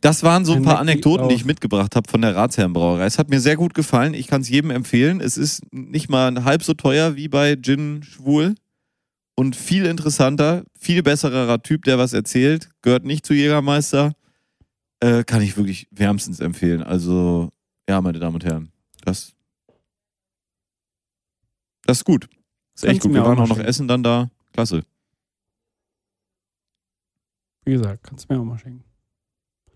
Das waren so ein paar Anekdoten, die ich mitgebracht habe von der Ratsherrenbrauerei. Es hat mir sehr gut gefallen. Ich kann es jedem empfehlen. Es ist nicht mal halb so teuer wie bei Gin Schwul und viel interessanter, viel besserer Typ, der was erzählt. Gehört nicht zu Jägermeister. Äh, kann ich wirklich wärmstens empfehlen. Also, ja, meine Damen und Herren, das, das ist gut. Das ist echt gut. Wir waren auch noch essen dann da. Klasse. Wie gesagt, kannst du mir auch mal schenken.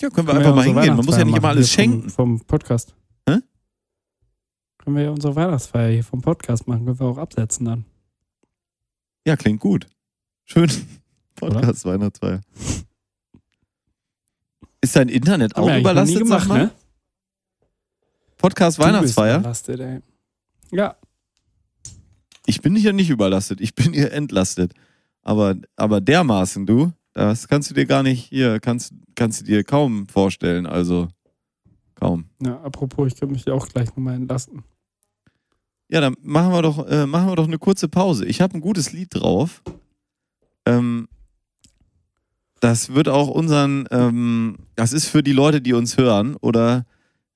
Ja, können wir Können einfach mal hingehen. Man muss ja nicht immer alles schenken. Vom, vom Podcast. Hä? Können wir ja unsere Weihnachtsfeier hier vom Podcast machen. Können wir auch absetzen dann. Ja, klingt gut. Schön. Podcast Weihnachtsfeier. Ist dein Internet auch überlastet, sag mal? ne? Podcast Du bist Weihnachtsfeier. überlastet, ey. Ja, Ich bin hier nicht überlastet, ich bin hier entlastet. Aber, aber dermaßen, du, das kannst du dir gar nicht hier, kannst, kannst du dir kaum vorstellen. Also, kaum. ja, apropos, ich könnte mich ja auch gleich nochmal entlasten. Ja, dann machen wir doch, äh, machen wir doch eine kurze Pause. Ich habe ein gutes Lied drauf. Ähm, das wird auch unseren, ähm, das ist für die Leute, die uns hören oder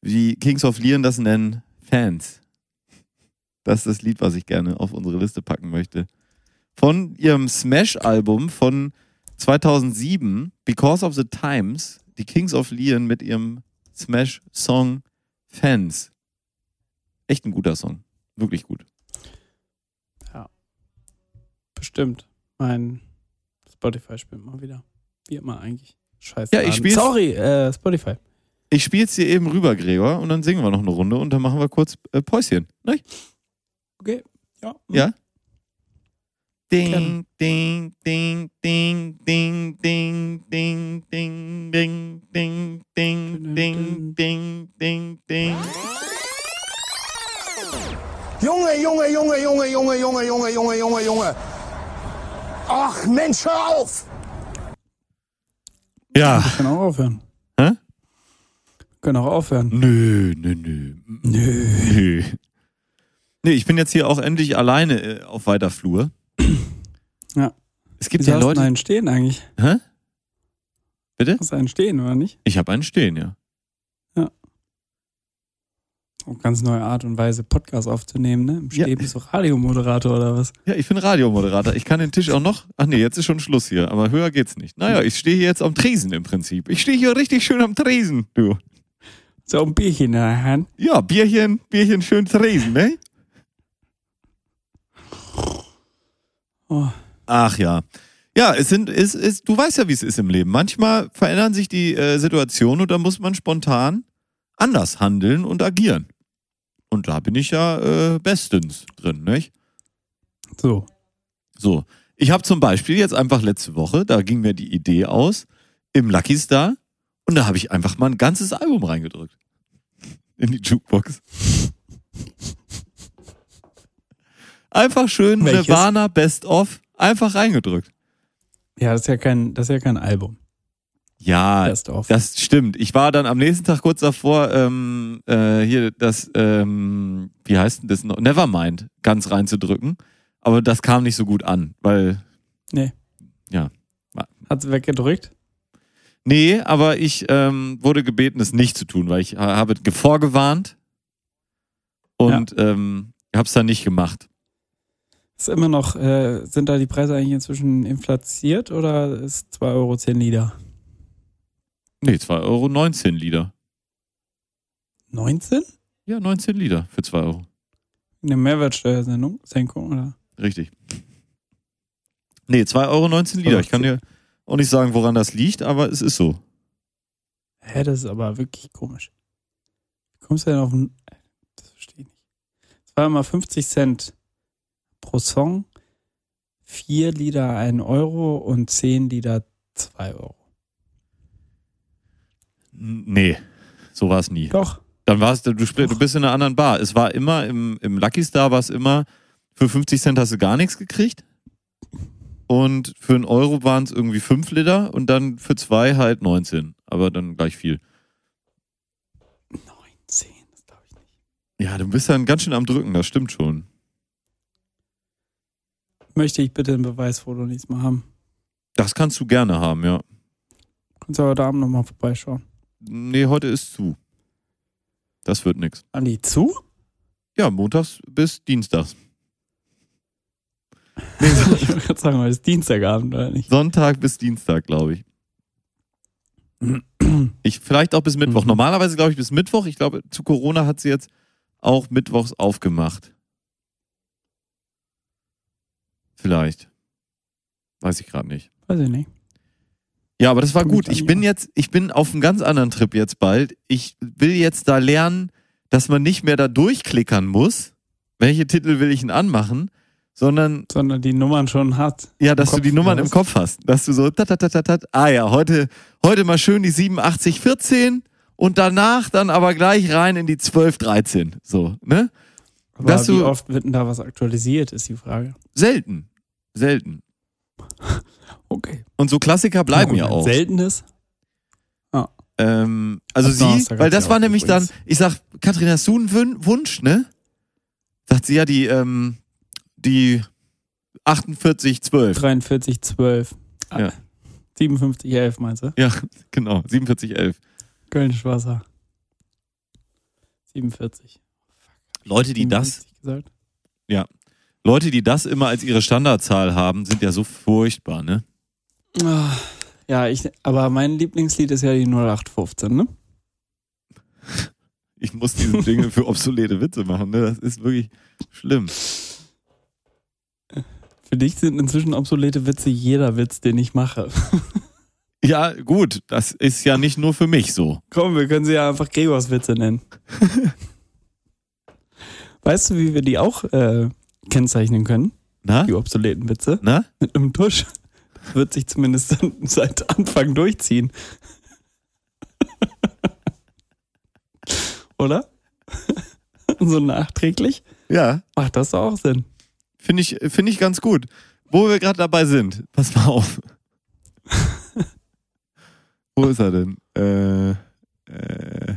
wie Kings of Leon das nennen, Fans. Das ist das Lied, was ich gerne auf unsere Liste packen möchte. Von ihrem Smash-Album von 2007, Because of the Times, die Kings of Leon mit ihrem Smash-Song Fans. Echt ein guter Song. Wirklich gut. Bestimmt. Mein Spotify spielt mal wieder. Wie immer eigentlich. Scheiße. Ja, ich spiel's- Sorry, äh, Spotify. Ich spiele es dir eben rüber, Gregor, und dann singen wir noch eine Runde und dann machen wir kurz äh, Päuschen. Ne? Okay. Ja. Ja? Ding, ding, ding, ding, ding, ding, ding, ding, ding, ding, ding, ding, ding, ding, ding. Junge, Junge, Junge, Junge, Junge, Junge, Junge, Junge, Junge, Junge. Ach, Mensch, hör auf! Ja. Wir können auch aufhören. Hä? Wir können auch aufhören. Nö, nö, nö. Nö. Nö. Nee, ich bin jetzt hier auch endlich alleine äh, auf weiter Flur. Ja. Es gibt Wieso ja hast du Leute. einen stehen eigentlich? Hä? Bitte? Hast du einen stehen, oder nicht? Ich habe einen stehen, ja. Eine ganz neue Art und Weise, Podcast aufzunehmen, ne? Im Ja. Stehen bist du Radiomoderator oder was? Ja, ich bin Radiomoderator. Ich kann den Tisch auch noch. Ach nee, jetzt ist schon Schluss hier, aber höher geht's nicht. Naja, ich stehe hier jetzt am Tresen im Prinzip. Ich stehe hier richtig schön am Tresen, du. So ein Bierchen in der Hand. Ja, Bierchen, Bierchen schön Tresen, ne? Oh, Ach ja. Ja, es sind, es ist, du weißt ja, wie es ist im Leben. Manchmal verändern sich die äh, Situationen und da muss man spontan anders handeln und agieren. Und da bin ich ja äh, bestens drin, nicht? so. So, ich habe zum Beispiel jetzt einfach letzte Woche, da ging mir die Idee aus, im Lucky Star und da habe ich einfach mal ein ganzes Album reingedrückt. In die Jukebox. Einfach schön Welches? Nirvana Best of einfach reingedrückt. Ja, das ist ja kein, das ist ja kein Album. Ja, Best of. das stimmt. Ich war dann am nächsten Tag kurz davor, ähm, äh, hier das, ähm, wie heißt denn das noch? Nevermind ganz reinzudrücken. Aber das kam nicht so gut an, weil Hat's weggedrückt? Nee, aber ich ähm, wurde gebeten, es nicht zu tun, weil ich ha- habe ge- vorgewarnt und ähm, habe es dann nicht gemacht. Ist immer noch, äh, sind da die Preise eigentlich inzwischen inflatiert oder ist 2 Euro 10 Lieder? Nee, 2,19 Euro Lieder. 19? Ja, 19 Lieder für 2 Euro. Eine Mehrwertsteuersenkung, Senkung, oder? Richtig. Nee, 2,19 Euro Lieder. Ich kann dir auch nicht sagen, woran das liegt, aber es ist so. Hä, das ist aber wirklich komisch. Wie kommst du denn auf ein. Das verstehe ich nicht. Es war immer 50 Cent pro Song, 4 Lieder 1 Euro und 10 Lieder 2 Euro. Nee, so war es nie. Doch. Dann warst du, du, du bist in einer anderen Bar. Es war immer im, im Lucky Star war es immer, für 50 Cent hast du gar nichts gekriegt. Und für einen Euro waren es irgendwie 5 Liter und dann für zwei halt 19. Aber dann gleich viel. 19, das glaube ich nicht. Ja, du bist dann ganz schön am Drücken, das stimmt schon. Möchte ich bitte ein Beweisfoto nächstes Mal haben. Das kannst du gerne haben, ja. Kannst du heute Abend nochmal vorbeischauen. Nee, heute ist zu. Das wird nix. Andi, zu? Ja, montags bis dienstags. ich wollte gerade sagen, heute ist Dienstagabend, oder nicht? Sonntag bis Dienstag, glaube ich. Ich vielleicht auch bis Mittwoch. Mhm. Normalerweise glaube ich bis Mittwoch. Ich glaube, zu Corona hat sie jetzt auch mittwochs aufgemacht. Vielleicht. Weiß ich gerade nicht. Weiß ich nicht. Ja, aber das war gut. Ich bin jetzt, ich bin auf einem ganz anderen Trip jetzt bald. Ich will jetzt da lernen, dass man nicht mehr da durchklickern muss. Welche Titel will ich denn anmachen? Sondern Sondern die Nummern schon hat. ja, dass Kopf, du die Nummern im? Kopf hast. Dass du so, tat, tat, tat, tat, ah ja, heute, heute mal schön die 8714 und danach dann aber gleich rein in die 12, 13. So, ne? Aber Dass wie du- oft wird denn da was aktualisiert, ist die Frage. Selten. Selten. Okay. Und so Klassiker bleiben ja auch. Selten ist. Ähm, also Ab sie, Donnerstag weil das war nämlich übrigens. dann, ich sag, Katrin, hast du einen Wunsch, ne? Sagt sie ja die, ähm, die 4812. 43, 12. Ja. 57, 11 meinst du? Ja, genau, 4711. Kölnisch Wasser. 47. Leute, die das, 57 Gesagt. Leute, die das immer als ihre Standardzahl haben, sind ja so furchtbar, ne? Ah, Ja, ich, aber mein Lieblingslied ist ja die 0815, ne? Ich muss diesen Jingle für obsolete Witze machen, ne? Das ist wirklich schlimm. Für dich sind inzwischen obsolete Witze jeder Witz, den ich mache. Ja, gut, das ist ja nicht nur für mich so. Komm, wir können sie ja einfach Gregors Witze nennen. weißt du, wie wir die auch äh, kennzeichnen können? Na? Die obsoleten Witze? Na? Mit einem Tusch. Das wird sich zumindest seit Anfang durchziehen. Oder? so nachträglich? Ja, Macht das auch Sinn. finde ich, finde ich ganz gut. Wo wir gerade dabei sind, pass mal auf. Wo ist er denn? Äh, äh.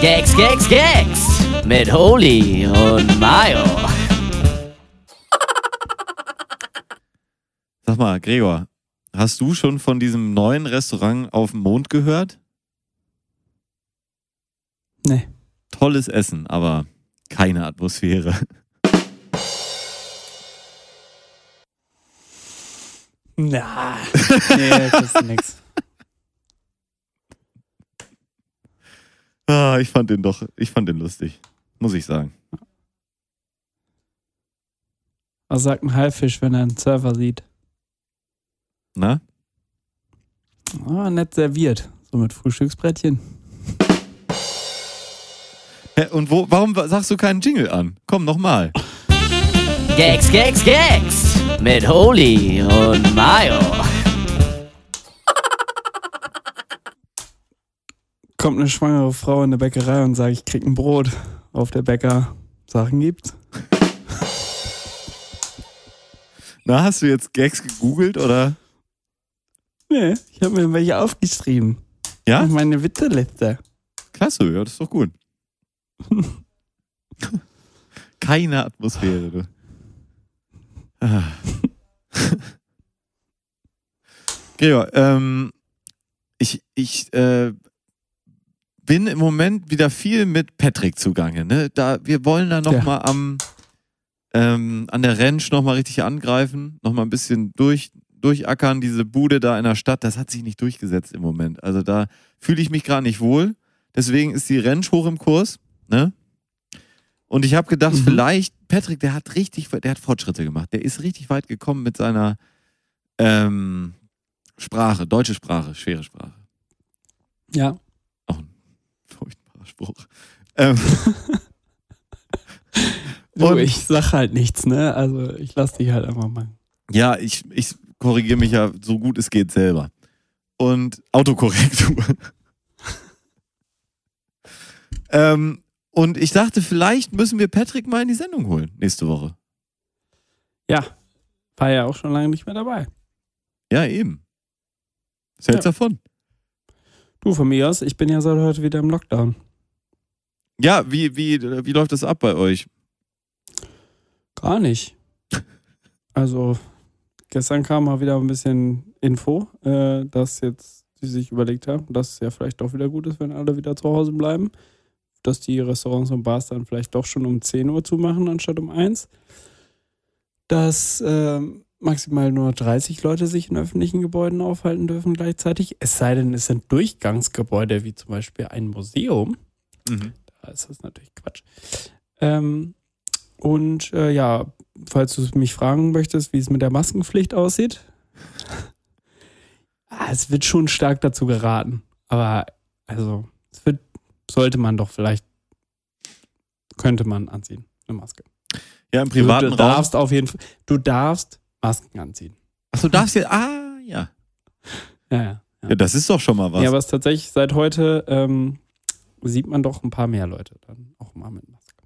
Gags, Gags, Gags mit Holy und Mayo. Sag mal, Gregor, hast du schon von diesem neuen Restaurant auf dem Mond gehört? Nee. Tolles Essen, aber keine Atmosphäre. Na. Nee, das ist nix. Ah, ich fand den doch, ich fand den lustig. Muss ich sagen. Was sagt ein Haifisch, wenn er einen Surfer sieht? Na? Ah, nett serviert. So mit Frühstücksbrettchen. Hä, und wo, warum sagst du keinen Jingle an? Komm, nochmal. Gags, Gags, Gags mit Holy und Mayo. Kommt eine schwangere Frau in eine Bäckerei und sagt, ich krieg ein Brot. Auf der Bäcker Sachen gibt. Na, hast du jetzt Gags gegoogelt oder? Nee, ich habe mir welche aufgeschrieben. Ja? Auf Meine Witzerliste. Klasse, ja, das ist doch gut. Keine Atmosphäre, du. Ah. Gregor, ähm, ich, ich äh, bin im Moment wieder viel mit Patrick zugange. Ne? Da, wir wollen da Ja. nochmal am ähm, an der Rentsch nochmal richtig angreifen, nochmal ein bisschen durch, durchackern, diese Bude da in der Stadt, das hat sich nicht durchgesetzt im Moment. Also da fühle ich mich gerade nicht wohl. Deswegen ist die Rentsch hoch im Kurs. Ne? Und ich habe gedacht, Mhm. vielleicht, Patrick, der hat richtig, der hat Fortschritte gemacht. Der ist richtig weit gekommen mit seiner ähm, Sprache, deutsche Sprache, schwere Sprache. Ja. Spruch. Ähm, Du, ich sag halt nichts, ne? Also ich lass dich halt einfach mal. ja, ich, ich korrigiere mich ja so gut es geht selber. Und Autokorrektur. ähm, und ich dachte, vielleicht müssen wir Patrick mal in die Sendung holen nächste Woche. Ja. War ja auch schon lange nicht mehr dabei. Ja, eben. Was hältst du Ja. davon? Du, von mir aus, ich bin ja seit heute wieder im Lockdown. Ja, wie, wie, wie läuft das ab bei euch? Gar nicht. Also, gestern kam mal wieder ein bisschen Info, äh, dass jetzt sie sich überlegt haben, dass es ja vielleicht doch wieder gut ist, wenn alle wieder zu Hause bleiben. Dass die Restaurants und Bars dann vielleicht doch schon um 10 Uhr zumachen, anstatt um 1. Dass ähm, maximal nur 30 Leute sich in öffentlichen Gebäuden aufhalten dürfen gleichzeitig. Es sei denn, es sind Durchgangsgebäude, wie zum Beispiel ein Museum. Mhm. Ist das natürlich Quatsch. Ähm, und äh, ja, falls du mich fragen möchtest, wie es mit der Maskenpflicht aussieht, ah, es wird schon stark dazu geraten. Aber also, es wird, sollte man doch vielleicht, könnte man anziehen, eine Maske. Ja, im privaten du, du Raum. darfst auf jeden Fall, du darfst Masken anziehen. Achso, darfst du. Ah, ja. Ja, ja. Ja, das ist doch schon mal was. Ja, aber es ist tatsächlich seit heute ähm, sieht man doch ein paar mehr Leute dann auch mal mit Maske.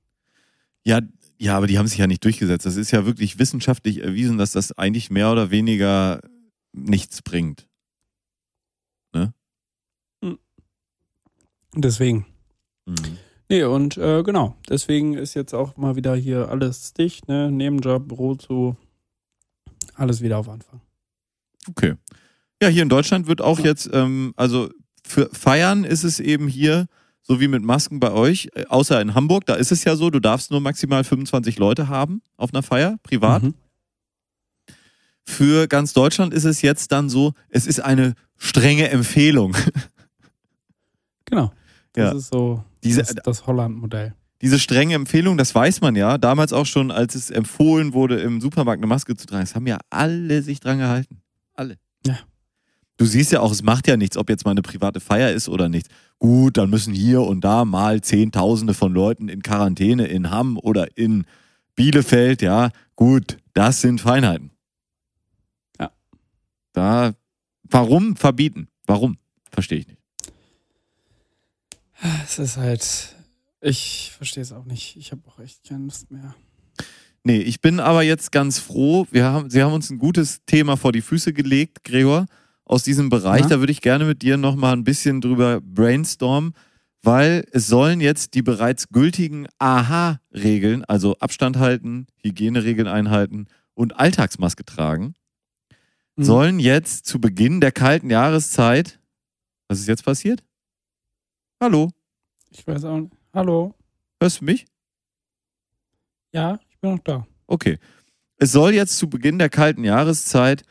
Ja, ja, aber die haben sich ja nicht durchgesetzt. Das ist ja wirklich wissenschaftlich erwiesen, dass das eigentlich mehr oder weniger nichts bringt. Deswegen. Mhm. Nee, und äh, genau, deswegen ist jetzt auch mal wieder hier alles dicht, ne? Nebenjob, Büro zu, alles wieder auf Anfang. Okay. Ja, hier in Deutschland wird auch Ja. jetzt, ähm, also für Feiern ist es eben hier, so wie mit Masken bei euch, äh, außer in Hamburg, da ist es ja so, du darfst nur maximal 25 Leute haben auf einer Feier, privat. Mhm. Für ganz Deutschland ist es jetzt dann so, es ist eine strenge Empfehlung. Genau. Das Ja. ist so Diese- das, das Holland-Modell. Diese strenge Empfehlung, das weiß man ja, damals auch schon, als es empfohlen wurde, im Supermarkt eine Maske zu tragen, das haben ja alle sich dran gehalten. Alle. Ja. Du siehst ja auch, es macht ja nichts, ob jetzt mal eine private Feier ist oder nicht. Gut, dann müssen hier und da mal Zehntausende von Leuten in Quarantäne in Hamm oder in Bielefeld, ja, gut, das sind Feinheiten. Ja. Da, warum verbieten? Warum? Verstehe ich nicht. Es ist halt, ich verstehe es auch nicht. Ich habe auch echt keine Lust mehr. Nee, ich bin aber jetzt ganz froh. Wir haben, Sie haben uns ein gutes Thema vor die Füße gelegt, Gregor, aus diesem Bereich. Ja. Da würde ich gerne mit dir nochmal ein bisschen drüber brainstormen, weil es sollen jetzt die bereits gültigen AHA-Regeln, also Abstand halten, Hygieneregeln einhalten und Alltagsmaske tragen, Mhm. sollen jetzt zu Beginn der kalten Jahreszeit. Was ist jetzt passiert? Hallo, Ich weiß auch nicht. Hallo? hörst du mich? Ja, ich bin noch da. Okay. Es soll jetzt zu Beginn der kalten Jahreszeit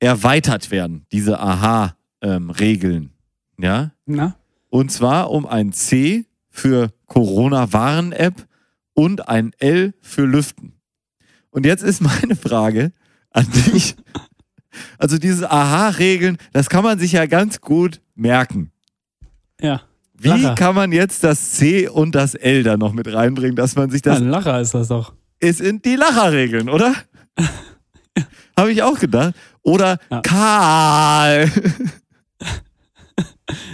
erweitert werden, diese AHA-Regeln. ja? Na? Und zwar um ein C für Corona-Warn-App und ein L für Lüften. Und jetzt ist meine Frage an dich. Also diese AHA-Regeln, das kann man sich ja ganz gut merken. Ja. Wie Lacher. kann man jetzt das C und das L da noch mit reinbringen, dass man sich das Ein Lacher ist das doch. es sind die Lacherregeln, oder? Habe ich auch gedacht. Oder Ja. Karl.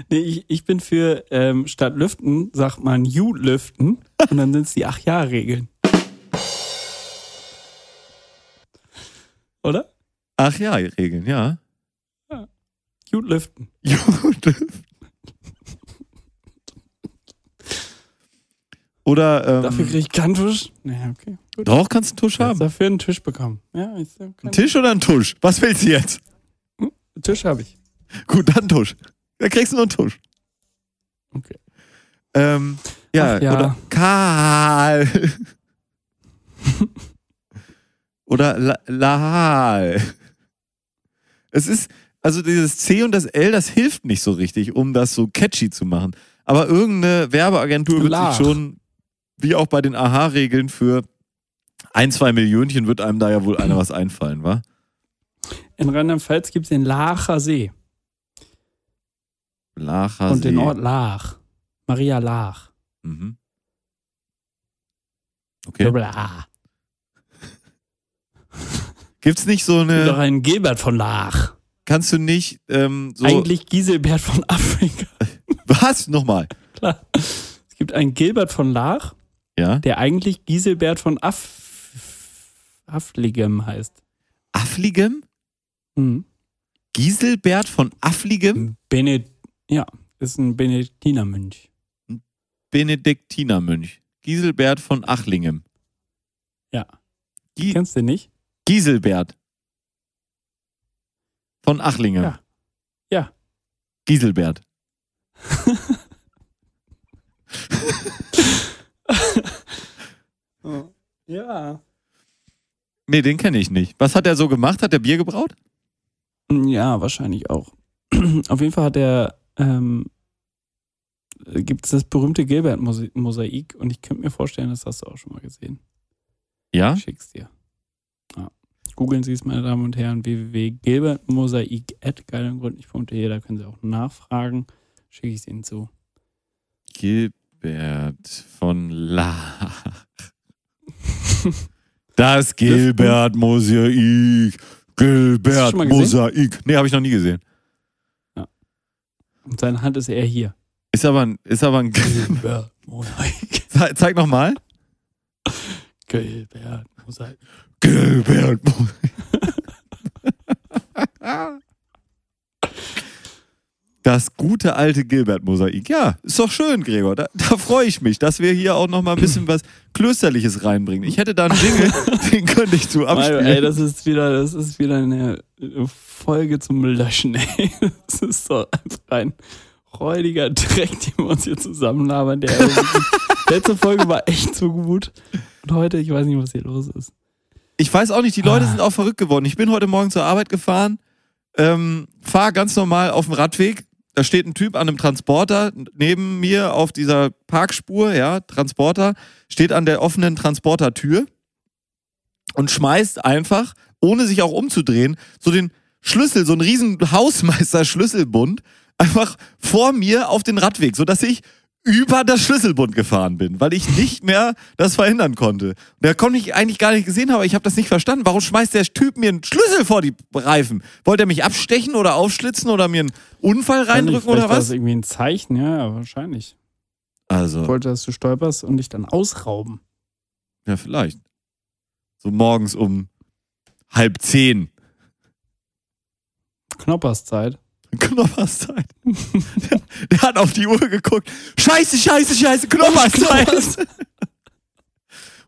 Nee, ich, ich bin für ähm, statt Lüften sagt man You lüften und dann sind es die Ach-Ja-Regeln. Oder? Ach ja, Regeln, ja. You lüften. Gut. Oder ähm, Dafür kriege ich keinen Tisch. Naja, okay. Gut. doch kannst du einen Tusch haben. dafür einen Tisch bekommen. Ja, ich Ein Tisch oder ein Tusch? Was willst du jetzt? Tisch habe ich. Gut, dann Tusch. Da kriegst du nur einen Tusch. Okay. Ähm, ja, Ach ja. oder Karl. oder La Lahal. Es ist, also dieses C und das L, das hilft nicht so richtig, um das so catchy zu machen. Aber irgendeine Werbeagentur wird Lach. sich schon, wie auch bei den AHA-Regeln, für ein, zwei Millionchen wird einem da ja wohl einer was einfallen, wa? In Rheinland-Pfalz gibt es den Laacher See Lacher und den. Ort Laach. Maria Laach. Mhm. Okay. Doppel A. Gibt's nicht so Doch eine, ein Gilbert von Laach. kannst du nicht ähm, so, Eigentlich Giselbert von Afrika. was? Nochmal. Klar. Es gibt einen Gilbert von Laach, Ja? der eigentlich Giselbert von Af Affligem heißt. Affligem? Mhm. Giselbert von Affligem? Benet ja, ist ein Benediktinermönch. Benediktinermönch. Giselbert von Achlingem. Ja. Gi Kennst du den nicht? Giselbert. Von Achlingem. Ja. Ja. Giselbert. Ja. Nee, den kenne ich nicht. Was hat er so gemacht? Hat er Bier gebraut? Ja, wahrscheinlich auch. Auf jeden Fall hat er, ähm, gibt es das berühmte Gilbert-Mosaik und ich könnte mir vorstellen, das hast du auch schon mal gesehen. Ja? Ich schick's dir. Ja. Googeln Sie es, meine Damen und Herren, www.gilbertmosaik.geilengrund.de, da können Sie auch nachfragen. Schicke ich es Ihnen zu. Gilbert von Lach. Das Gilbert Mosaik. Hast du Gilbert schon mal gesehen? Mosaik. Nee, habe ich noch nie gesehen. Und seine Hand ist eher hier. Ist aber ein, ist aber ein, Gilbert Mosaik. Ze- zeig nochmal. Gilbert Mosaik. Das gute alte Gilbert-Mosaik. Ja, ist doch schön, Gregor. Da, da freue ich mich, dass wir hier auch noch mal ein bisschen was Klösterliches reinbringen. Ich hätte da einen Jingle, den könnte ich zu Mario, abspielen. ey, das ist wieder, das ist wieder eine Folge zum Löschen, ey. Das ist doch einfach ein räudiger Dreck, den wir uns hier zusammenlabern. Der letzte Folge war echt so gut. Und heute, ich weiß nicht, was hier los ist. Ich weiß auch nicht, die Leute Ah. sind auch verrückt geworden. Ich bin heute Morgen zur Arbeit gefahren, ähm, fahre ganz normal auf dem Radweg. Da steht ein Typ an einem Transporter neben mir auf dieser Parkspur, ja, Transporter, steht an der offenen Transportertür und schmeißt einfach, ohne sich auch umzudrehen, so den Schlüssel, so einen riesen Hausmeister-Schlüsselbund einfach vor mir auf den Radweg, sodass ich über das Schlüsselbund gefahren bin, weil ich nicht mehr das verhindern konnte. Da konnte ich eigentlich gar nicht gesehen, aber ich habe das nicht verstanden. Warum schmeißt der Typ mir einen Schlüssel vor die Reifen? Wollte er mich abstechen oder aufschlitzen oder mir einen Unfall reindrücken oder war das was? irgendwie ein Zeichen, ja, wahrscheinlich. Ich Also, wollte, dass du stolperst und dich dann ausrauben. ja, vielleicht. So morgens um halb zehn. Knopperszeit. Knopperszeit. der, der hat auf die Uhr geguckt. Scheiße, scheiße, scheiße, Knopperszeit.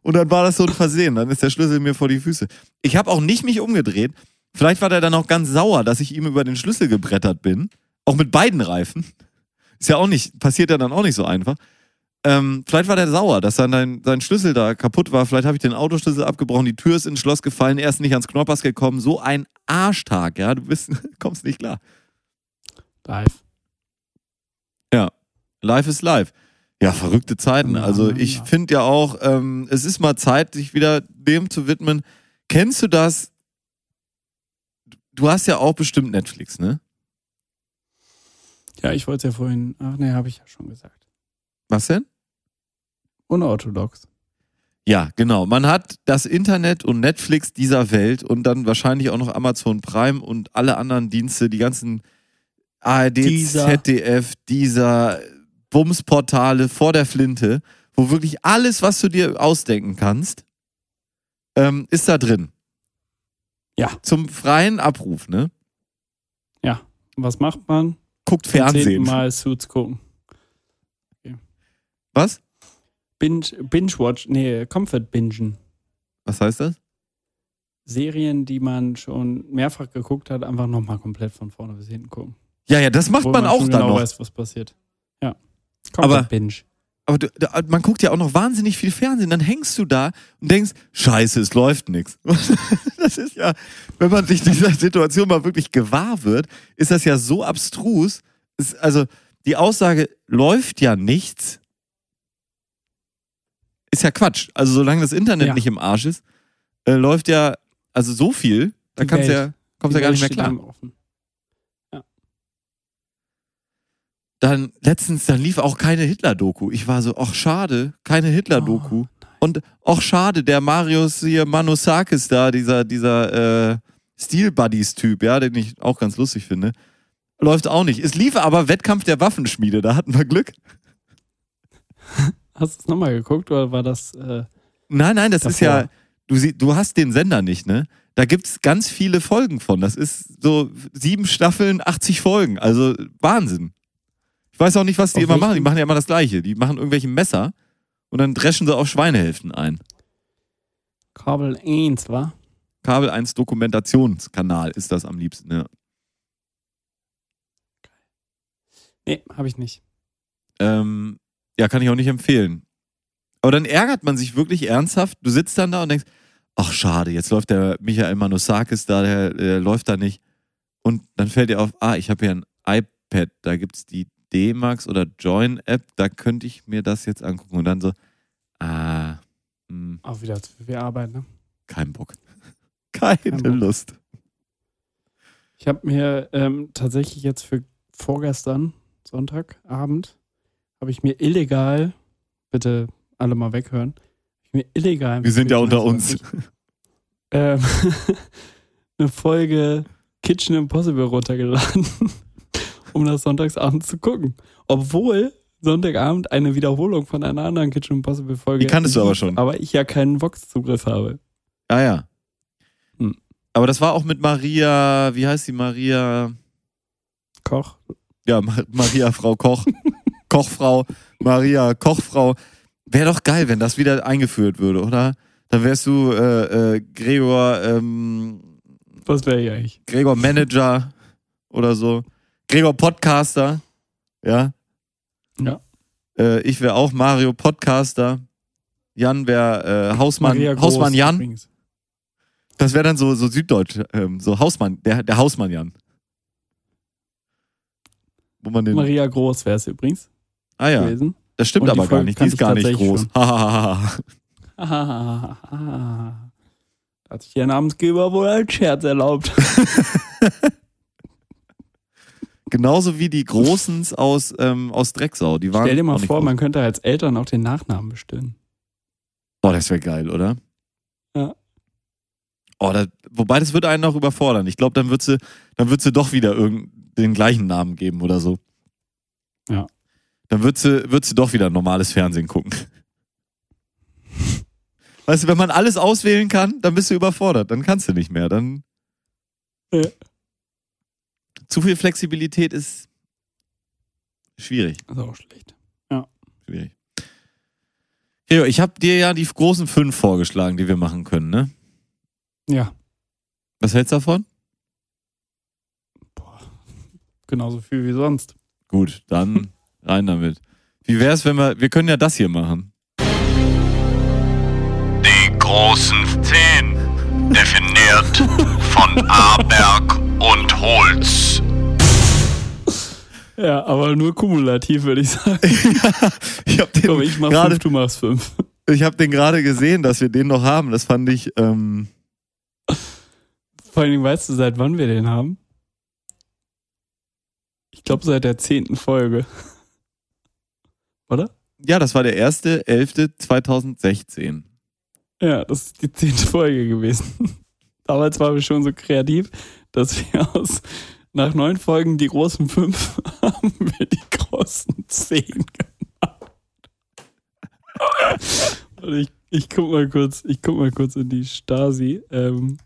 Und dann war das so ein Versehen. Dann ist der Schlüssel mir vor die Füße. Ich habe auch nicht mich umgedreht. Vielleicht war der dann auch ganz sauer, dass ich ihm über den Schlüssel gebrettert bin. Auch mit beiden Reifen. Ist ja auch nicht, passiert ja dann auch nicht so einfach. Ähm, vielleicht war der sauer, dass dann dein, sein Schlüssel da kaputt war. Vielleicht habe ich den Autoschlüssel abgebrochen, die Tür ist ins Schloss gefallen, er ist nicht ans Knoppers gekommen. So ein Arschtag, ja. Du bist, kommst nicht klar. Live. Life is life. Ja, verrückte Zeiten. Ja, Also ich ja. finde ja auch, ähm, es ist mal Zeit, sich wieder dem zu widmen. Kennst du das? Du hast ja auch bestimmt Netflix, ne? Ja, ich wollte es ja vorhin. Ach nee, habe ich ja schon gesagt. Was denn? Unorthodox. Ja, genau. Man hat das Internet und Netflix dieser Welt und dann wahrscheinlich auch noch Amazon Prime und alle anderen Dienste, die ganzen ARD, Dieser. ZDF, dieser Bumsportale vor der Flinte, wo wirklich alles, was du dir ausdenken kannst, ähm, ist da drin. Ja. Zum freien Abruf, ne? Ja. Was macht man? Guckt Fernsehen. Mal Suits gucken. Was? Binge, Binge-Watch, nee, Comfort-Bingen. Was heißt das? Serien, die man schon mehrfach geguckt hat, einfach nochmal komplett von vorne bis hinten gucken. Ja, ja, das macht Obwohl man auch dann genau noch. weiß, was passiert. Ja. Aber- Comfort-Binge. Aber du, da, man guckt ja auch noch wahnsinnig viel Fernsehen. Dann hängst du da und denkst, scheiße, es läuft nichts. Das ist ja, wenn man sich dieser Situation mal wirklich gewahr wird, ist das ja so abstrus. Es, also die Aussage, läuft ja nichts, ist ja Quatsch. Also solange das Internet Ja. nicht im Arsch ist, äh, läuft ja, also so viel, da kannst ja, kommst ja gar nicht mehr klar. Dann letztens, dann lief auch keine Hitler-Doku. Ich war so, ach schade, keine Hitler-Doku. Oh, Und ach schade, der Marius hier, Manosakis da, dieser, dieser äh, Steel-Buddies-Typ, ja, den ich auch ganz lustig finde, läuft auch nicht. Es lief aber Wettkampf der Waffenschmiede, da hatten wir Glück. Hast du es nochmal geguckt oder war das. Äh, Nein, nein, das ist Davor. ja, du, sie, du hast den Sender nicht, ne? Da gibt's ganz viele Folgen von. Das ist so sieben Staffeln, 80 Folgen. Also Wahnsinn. Ich weiß auch nicht, was die Auf immer machen. Die machen ja immer das Gleiche. Die machen irgendwelche Messer und dann dreschen sie auf Schweinehälften ein. Kabel 1, war? Kabel 1 Dokumentationskanal ist das am liebsten, ja. Nee, habe ich nicht. Ähm, ja, kann ich auch nicht empfehlen. Aber dann ärgert man sich wirklich ernsthaft. Du sitzt dann da und denkst, ach schade, jetzt läuft der Michael Manosakis da, der, der läuft da nicht. Und dann fällt dir auf, ah, ich habe hier ein iPad, da gibt's die D-Max oder Join-App, da könnte ich mir das jetzt angucken. Und dann so, ah, hm, Auch wieder zu viel Arbeit, ne? kein Bock. Keine Kein Bock. Lust. Ich habe mir ähm, tatsächlich jetzt für vorgestern, Sonntagabend, habe ich mir illegal, bitte alle mal weghören, ich mir illegal. Wir sind ja unter uns. Ähm, eine Folge Kitchen Impossible runtergeladen um das sonntagsabends zu gucken. Obwohl Sonntagabend eine Wiederholung von einer anderen Kitchen Impossible Folge. Die kanntest du aber schon. Aber ich ja keinen Vox-Zugriff habe. Ah ja. Hm. Aber das war auch mit Maria, wie heißt sie? Maria. Koch. Ja, Ma Maria Frau Koch. Kochfrau. Maria Kochfrau. Wäre doch geil, wenn das wieder eingeführt würde, oder? Dann wärst du äh, äh, Gregor, ähm, Was wäre ich eigentlich? Gregor Manager oder so. Gregor Podcaster. Ja. Ja. Äh, ich wäre auch Mario Podcaster. Jan wäre äh, Hausmann, Groß Hausmann Jan. übrigens. Das wäre dann so, so süddeutsch, ähm, so Hausmann, der, der Hausmann Jan. Wo man den. Maria Groß wäre es übrigens ah ja, gewesen. das stimmt aber gar nicht. Die ist gar ich nicht groß. da hat sich der Namensgeber wohl als Scherz erlaubt. Genauso wie die Großens aus, ähm, aus Drecksau. Die waren Stell dir mal vor, groß. man könnte als Eltern auch den Nachnamen bestimmen. Boah, das wäre geil, oder? Ja. Oh, das, wobei das würde einen auch überfordern. Ich glaube, dann wird sie, dann wird sie doch wieder irgend den gleichen Namen geben oder so. Ja. Dann wird sie, wird sie doch wieder normales Fernsehen gucken. Weißt du, wenn man alles auswählen kann, dann bist du überfordert. Dann kannst du nicht mehr. Dann. Ja. Zu viel Flexibilität ist schwierig. Das ist auch schlecht. Schwierig. Theo, ich habe dir ja die großen fünf vorgeschlagen, die wir machen können, ne? Ja, Was hältst du davon? genauso viel wie sonst. Gut, dann rein damit. Wie wär's, wenn wir, wir können ja das hier machen. Die großen zehn, definiert von Aberg und Holz. Ja, aber nur kumulativ, würde ich sagen. ich habe Komm, den ich mach gerade, fünf, du machst fünf. ich habe den gerade gesehen, dass wir den noch haben. Das fand ich, ähm, Vor allen Dingen, weißt du, seit wann wir den haben? Ich glaube, seit der zehnten Folge. Oder? ja, das war der erste 11.2016. Ja, das ist die zehnte Folge gewesen. Damals waren wir schon so kreativ, dass wir aus nach neun Folgen die großen fünf haben wir die großen zehn gemacht. Und ich, ich guck mal kurz, ich guck mal kurz in die Stasi, ähm,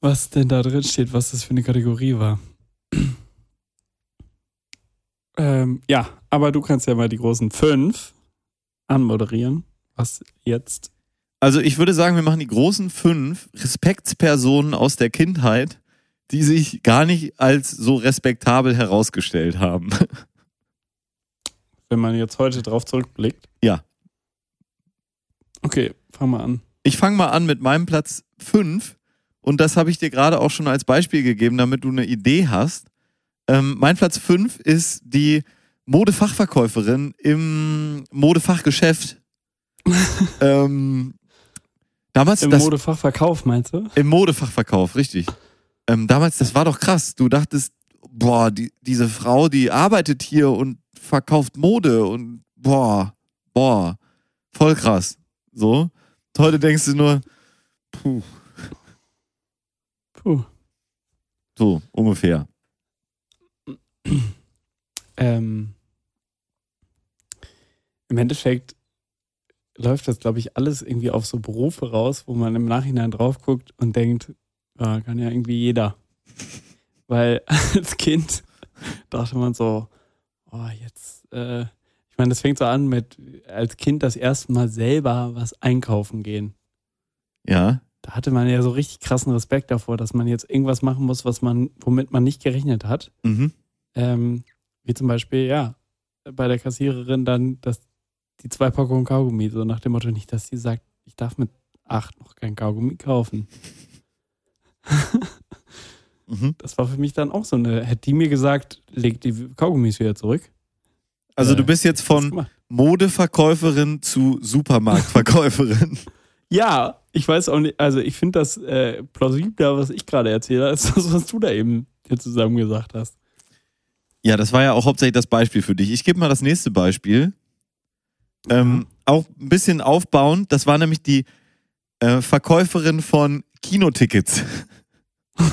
was denn da drin steht, was das für eine Kategorie war. ähm, ja, aber du kannst ja mal die großen fünf anmoderieren, was jetzt Also ich würde sagen, wir machen die großen fünf Respektspersonen aus der Kindheit, die sich gar nicht als so respektabel herausgestellt haben. Wenn man jetzt heute drauf zurückblickt. Ja. Okay, fang mal an. Ich fange mal an mit meinem Platz 5 und das habe ich dir gerade auch schon als Beispiel gegeben, damit du eine Idee hast. Ähm, mein Platz 5 ist die Modefachverkäuferin im Modefachgeschäft. ähm, damals Im das, Modefachverkauf, meinst du? im Modefachverkauf, richtig. Ähm, damals, das war doch krass. Du dachtest, boah, die, diese Frau, die arbeitet hier und verkauft Mode und boah, boah, voll krass. So. Und heute denkst du nur, puh, Puh. so ungefähr. Ähm, Im Endeffekt läuft das, glaube ich, alles irgendwie auf so Berufe raus, wo man im Nachhinein drauf guckt und denkt, ja, kann ja irgendwie jeder. Weil als Kind dachte man so, oh, jetzt, äh, ich meine, das fängt so an mit als Kind das erste Mal selber was einkaufen gehen. Ja. Da hatte man ja so richtig krassen Respekt davor, dass man jetzt irgendwas machen muss, was man, womit man nicht gerechnet hat. Mhm. Ähm, wie zum Beispiel, ja, bei der Kassiererin dann das, die zwei Packungen Kaugummi, so nach dem Motto nicht, dass sie sagt, ich darf mit acht noch kein Kaugummi kaufen. Mhm. Das war für mich dann auch so eine, hätte die mir gesagt, leg die Kaugummis wieder zurück. Also Äh, du bist jetzt von. Modeverkäuferin zu Supermarktverkäuferin. Ja, ich weiß auch nicht, also ich finde das äh, plausibler, was ich gerade erzähle, als das, was du da eben hier zusammen gesagt hast. ja, das war ja auch hauptsächlich das Beispiel für dich. Ich gebe mal das nächste Beispiel. Ähm, auch ein bisschen aufbauend. Das war nämlich die äh, Verkäuferin von Kinotickets.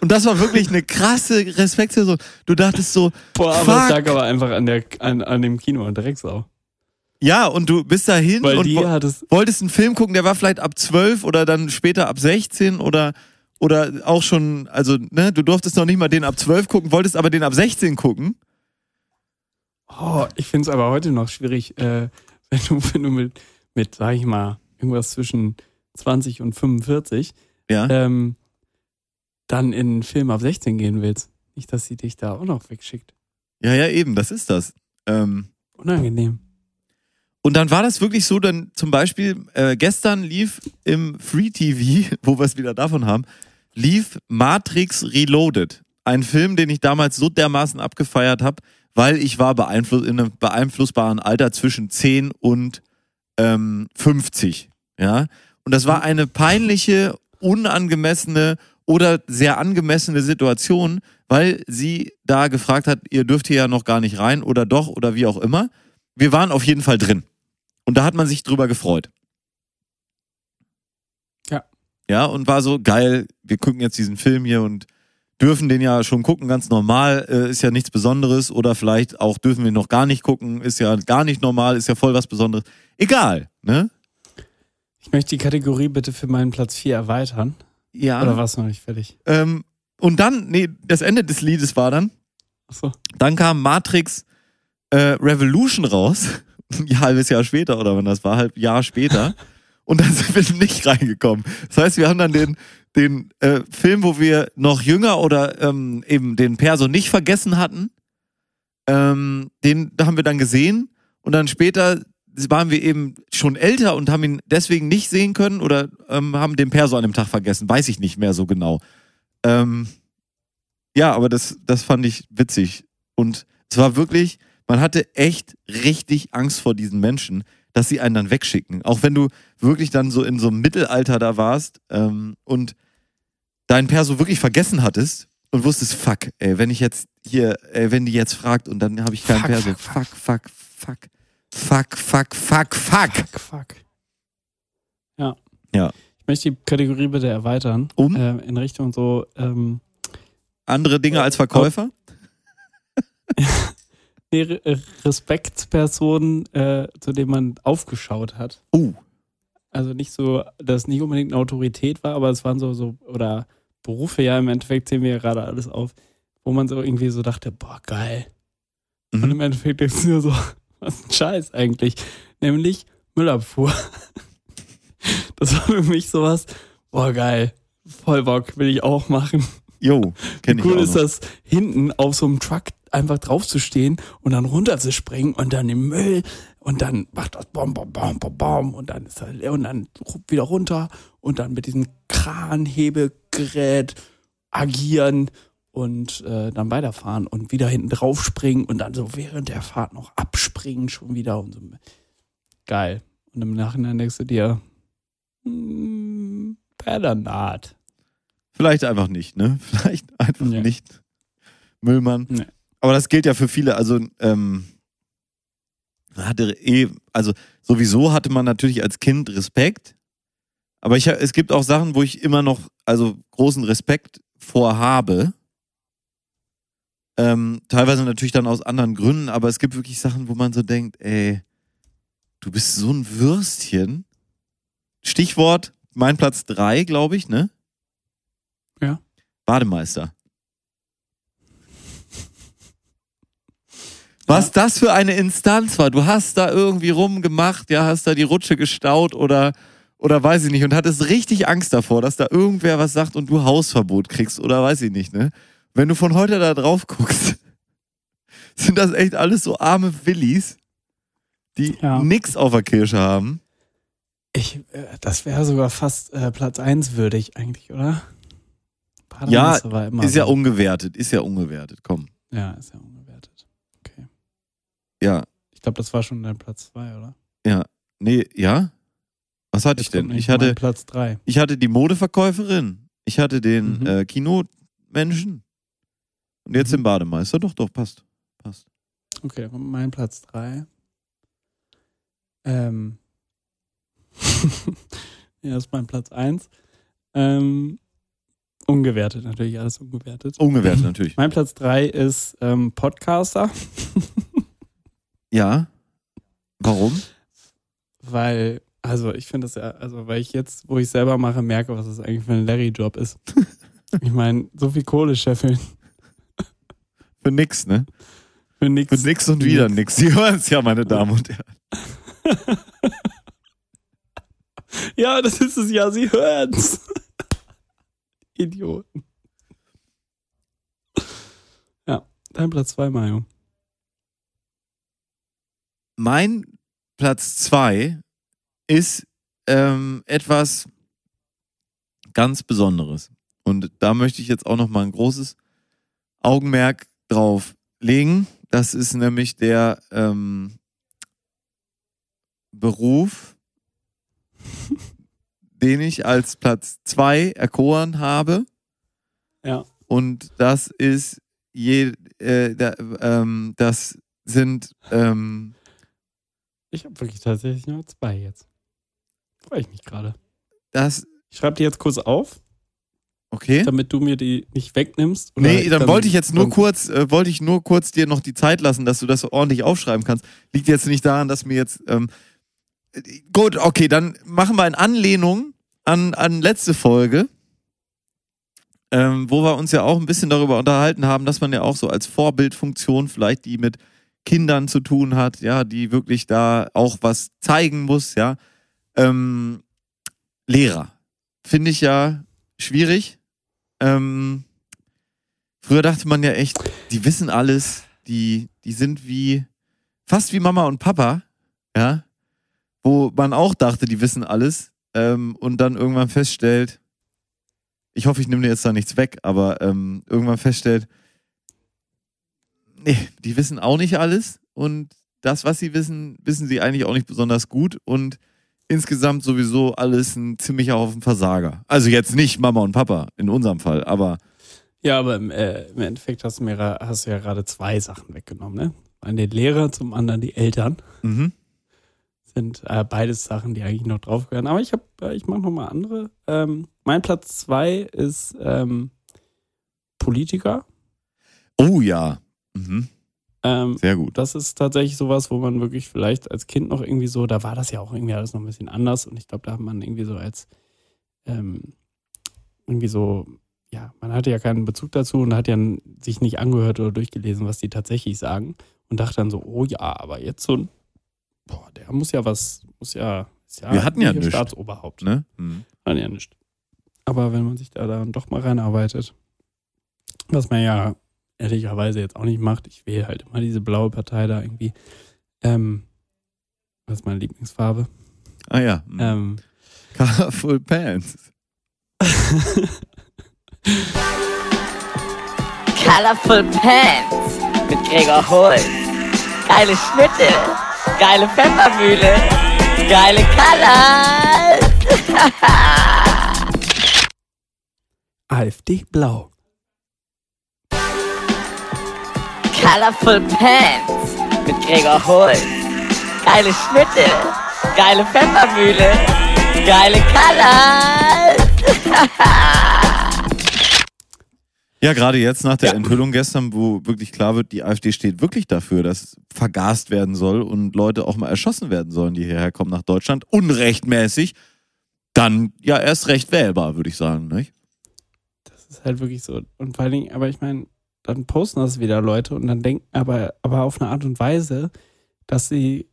Und das war wirklich eine krasse Respektsperson. Du dachtest so, Boah, aber Fuck. es lag aber einfach an, der, an, an dem Kino in Drecksau. ja, und du bist dahin Weil und die wo- hat es. wolltest einen Film gucken, der war vielleicht ab 12 oder dann später ab 16 oder oder auch schon, also ne, du durftest noch nicht mal den ab 12 gucken, wolltest aber den ab 16 gucken. Oh, ich finde es aber heute noch schwierig, äh, wenn du, wenn du mit, mit, sag ich mal, irgendwas zwischen 20 und 45 Ja. ähm, dann in einen Film ab 16 gehen willst. Nicht, dass sie dich da auch noch wegschickt. Ja, ja, eben, das ist das. Ähm, Unangenehm. Und dann war das wirklich so, dann zum Beispiel äh, gestern lief im Free TV, wo wir es wieder davon haben, lief Matrix Reloaded. Ein Film, den ich damals so dermaßen abgefeiert habe, weil ich war beeinflusst in einem beeinflussbaren Alter zwischen 10 und ähm, 50. Ja. Und das war eine peinliche, unangemessene oder sehr angemessene Situation, weil sie da gefragt hat, ihr dürft hier ja noch gar nicht rein oder doch oder wie auch immer. Wir waren auf jeden Fall drin. Und da hat man sich drüber gefreut. Ja. Ja, und war so geil, wir gucken jetzt diesen Film hier und dürfen den ja schon gucken, ganz normal, äh, ist ja nichts Besonderes. Oder vielleicht auch dürfen wir noch gar nicht gucken, ist ja gar nicht normal, ist ja voll was Besonderes. Egal, ne? Ich möchte die Kategorie bitte für meinen Platz 4 erweitern. Ja. Oder war es noch nicht fertig? Ähm, und dann, nee, das Ende des Liedes war dann, Achso. dann kam Matrix äh, Revolution raus, ein halbes Jahr später oder wann das war, halb Jahr später. Und dann sind wir nicht reingekommen. Das heißt, wir haben dann den, den äh, Film, wo wir noch jünger oder ähm, eben den Perso nicht vergessen hatten, ähm, den haben wir dann gesehen und dann später waren wir eben schon älter und haben ihn deswegen nicht sehen können oder ähm, haben den Perso an dem Tag vergessen. Weiß ich nicht mehr so genau. Ähm, ja, aber das, das fand ich witzig. Und es war wirklich, man hatte echt richtig Angst vor diesen Menschen, dass sie einen dann wegschicken. Auch wenn du wirklich dann so in so einem Mittelalter da warst ähm, und deinen Perso wirklich vergessen hattest und wusstest, fuck, ey, wenn ich jetzt hier, ey, wenn die jetzt fragt und dann habe ich keinen Fuck, Perso. fuck, Fuck, fuck, fuck. Fuck, fuck, fuck, fuck. Fuck. Ja. Ja. Ich möchte die Kategorie bitte erweitern. Um? Äh, in Richtung so, ähm, Andere Dinge als Verkäufer? nee, äh, Respektspersonen, äh, zu denen man aufgeschaut hat. Uh. Also nicht so, dass es nicht unbedingt eine Autorität war, aber es waren so, so, oder Berufe, ja, im Endeffekt zählen wir ja gerade alles auf, wo man so irgendwie so dachte, boah, geil. Und Mhm. im Endeffekt denkst du nur so, was ein Scheiß eigentlich. Nämlich Müllabfuhr. Das war für mich sowas, boah, geil. Voll Bock, will ich auch machen. Jo, kenn Wie ich cool auch ist noch. das, hinten auf so einem Truck einfach drauf zu stehen und dann runterzuspringen und dann im Müll und dann macht das Bom, Bom, Bom, Bom, Bom und dann ist er leer und dann wieder runter und dann mit diesem Kranhebegerät agieren und äh, dann weiterfahren und wieder hinten drauf springen und dann so während der Fahrt noch abspringen schon wieder und so. Geil. Und im Nachhinein denkst du dir, hm, better not. Vielleicht einfach nicht, ne? Vielleicht einfach Nee. nicht. Müllmann. Nee. Aber das gilt ja für viele. Also, ähm, hatte eh, also sowieso hatte man natürlich als Kind Respekt. Aber ich, es gibt auch Sachen, wo ich immer noch, also großen Respekt vor habe. Ähm, teilweise natürlich dann aus anderen Gründen, aber es gibt wirklich Sachen, wo man so denkt, ey, du bist so ein Würstchen. Stichwort, mein Platz drei, glaube ich, ne? Ja. Bademeister. Was das für eine Instanz war. Du hast da irgendwie rumgemacht, ja, hast da die Rutsche gestaut oder, oder weiß ich nicht und hattest richtig Angst davor, dass da irgendwer was sagt und du Hausverbot kriegst oder weiß ich nicht, ne? Wenn du von heute da drauf guckst, sind das echt alles so arme Willis, die Ja. nix auf der Kirsche haben. Ich, äh, das wäre sogar fast äh, Platz 1 würdig eigentlich, oder? Ja, Bademeister war immer Ist ja so. ungewertet, ist ja ungewertet, komm. Ja, ist ja ungewertet. Okay. Ja, Ich glaube, das war schon dein Platz 2, oder? nee, ja? Was hatte ich Jetzt kommt denn? Ich hatte, Platz 3. ich hatte die Modeverkäuferin, ich hatte den Mhm. äh, Kinomenschen und jetzt Mhm. den Bademeister. Doch, doch, passt. Passt. Okay, mein Platz 3. Ähm. ja, das ist mein Platz 1. Ähm, Ungewertet, natürlich alles ungewertet. Ungewertet natürlich. Mein Platz 3 ist ähm, Podcaster, Ja. Warum? weil, also ich finde das ja, also weil ich jetzt, wo ich selber mache, merke, was das eigentlich für ein Larry-Job ist. ich meine, so viel Kohle scheffeln Für nix, ne? für nichts. Für nix und wieder nix. Sie hören es ja, meine Damen und Herren. Ja, das ist es ja, sie hören's. Idioten. Ja, dein Platz 2, Mario. Mein Platz zwei ist ähm, etwas ganz Besonderes. Und da möchte ich jetzt auch noch mal ein großes Augenmerk drauf legen. Das ist nämlich der ähm, Beruf, den ich als Platz zwei erkoren habe. Ja. Und das ist je, äh, da, ähm, das sind ähm, Ich habe wirklich tatsächlich nur zwei jetzt. Freue ich mich gerade. das Ich schreibe die jetzt kurz auf, okay. damit du mir die nicht wegnimmst. oder Nee, dann, wollte ich jetzt nur dann- kurz, äh, wollte ich nur kurz dir noch die Zeit lassen, dass du das ordentlich aufschreiben kannst. Liegt jetzt nicht daran, dass mir jetzt ähm, äh, gut, okay, dann machen wir in Anlehnung an, an letzte Folge, ähm, wo wir uns ja auch ein bisschen darüber unterhalten haben, dass man ja auch so als Vorbildfunktion vielleicht die mit Kindern zu tun hat, ja, die wirklich da auch was zeigen muss, ja. Ähm, Lehrer. Finde ich ja schwierig. Ähm, früher dachte man ja echt, die wissen alles, die, die sind wie, fast wie Mama und Papa, ja, wo man auch dachte, die wissen alles ähm, und dann irgendwann feststellt, ich hoffe, ich nehme dir jetzt da nichts weg, aber ähm, irgendwann feststellt, nee, die wissen auch nicht alles und das, was sie wissen, wissen sie eigentlich auch nicht besonders gut und insgesamt sowieso alles ein ziemlicher Haufen Versager. Also jetzt nicht Mama und Papa in unserem Fall, aber Ja, aber im, äh, im Endeffekt hast du, mir, hast du ja gerade zwei Sachen weggenommen, ne? Einen den Lehrer, zum anderen die Eltern. mhm. Sind äh, beides Sachen, die eigentlich noch drauf gehören. Aber ich habe, äh, ich mache nochmal andere. Ähm, mein Platz zwei ist ähm, Politiker. oh ja, mhm. Ähm, sehr gut. das ist tatsächlich sowas, wo man wirklich vielleicht als Kind noch irgendwie so, da war das ja auch irgendwie alles noch ein bisschen anders und ich glaube, da hat man irgendwie so als ähm, irgendwie so, ja, man hatte ja keinen Bezug dazu und hat ja sich nicht angehört oder durchgelesen, was die tatsächlich sagen und dachte dann so, oh ja, aber jetzt so ein, boah, der muss ja was, muss ja, ist ja Wir hatten ja nichts. Staatsoberhaupt. Ne? Mhm. Hatten ja nicht. Aber wenn man sich da dann doch mal reinarbeitet, was man ja ehrlicherweise jetzt auch nicht macht, ich wähle halt immer diese blaue Partei da irgendwie. Ähm, was ist meine Lieblingsfarbe? Ah ja. Ähm, Colorful Pants. Colorful Pants mit Gregor Holz. Geile Schnitte, geile Pfeffermühle, geile Colors. AfD blau. Colorful Pants mit Gregor Holz. Geile Schnitte, geile Pfeffermühle, geile Colors. Ja, gerade jetzt nach der Ja. Enthüllung gestern, wo wirklich klar wird, die AfD steht wirklich dafür, dass vergast werden soll und Leute auch mal erschossen werden sollen, die hierher kommen nach Deutschland, unrechtmäßig, dann ja erst recht wählbar, würde ich sagen. Nicht? Das ist halt wirklich so. Und vor allen Dingen, aber ich meine, dann posten das wieder Leute und dann denken, aber, aber auf eine Art und Weise, dass sie,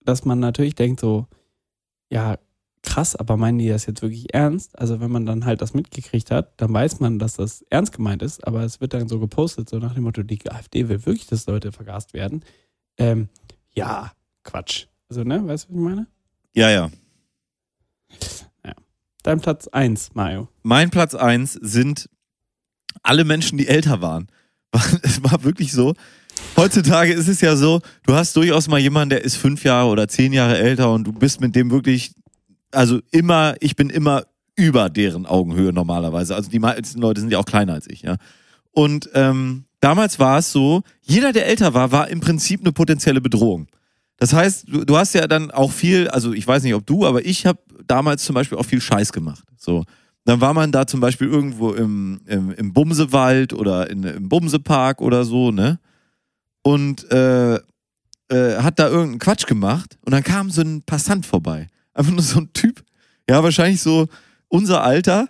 dass man natürlich denkt so, ja, krass, aber meinen die das jetzt wirklich ernst? Also wenn man dann halt das mitgekriegt hat, dann weiß man, dass das ernst gemeint ist, aber es wird dann so gepostet, so nach dem Motto, die AfD will wirklich, dass Leute vergast werden. Ähm, ja, Quatsch. Also, ne, weißt du, was ich meine? Ja, ja. Dein Platz 1, Mario. Mein Platz eins sind alle Menschen, die älter waren. Es war wirklich so. Heutzutage ist es ja so, du hast durchaus mal jemanden, der ist fünf Jahre oder zehn Jahre älter und du bist mit dem wirklich, also immer, ich bin immer über deren Augenhöhe normalerweise. Also die meisten Leute sind ja auch kleiner als ich, ja. Und ähm, damals war es so, jeder, der älter war, war im Prinzip eine potenzielle Bedrohung. Das heißt, du, du hast ja dann auch viel, also ich weiß nicht, ob du, aber ich habe damals zum Beispiel auch viel Scheiß gemacht. So. Dann war man da zum Beispiel irgendwo im, im, im Bumsewald oder in, im Bumsepark oder so, ne? Und äh, äh, hat da irgendeinen Quatsch gemacht und dann kam so ein Passant vorbei. Einfach nur so ein Typ, ja, wahrscheinlich so unser Alter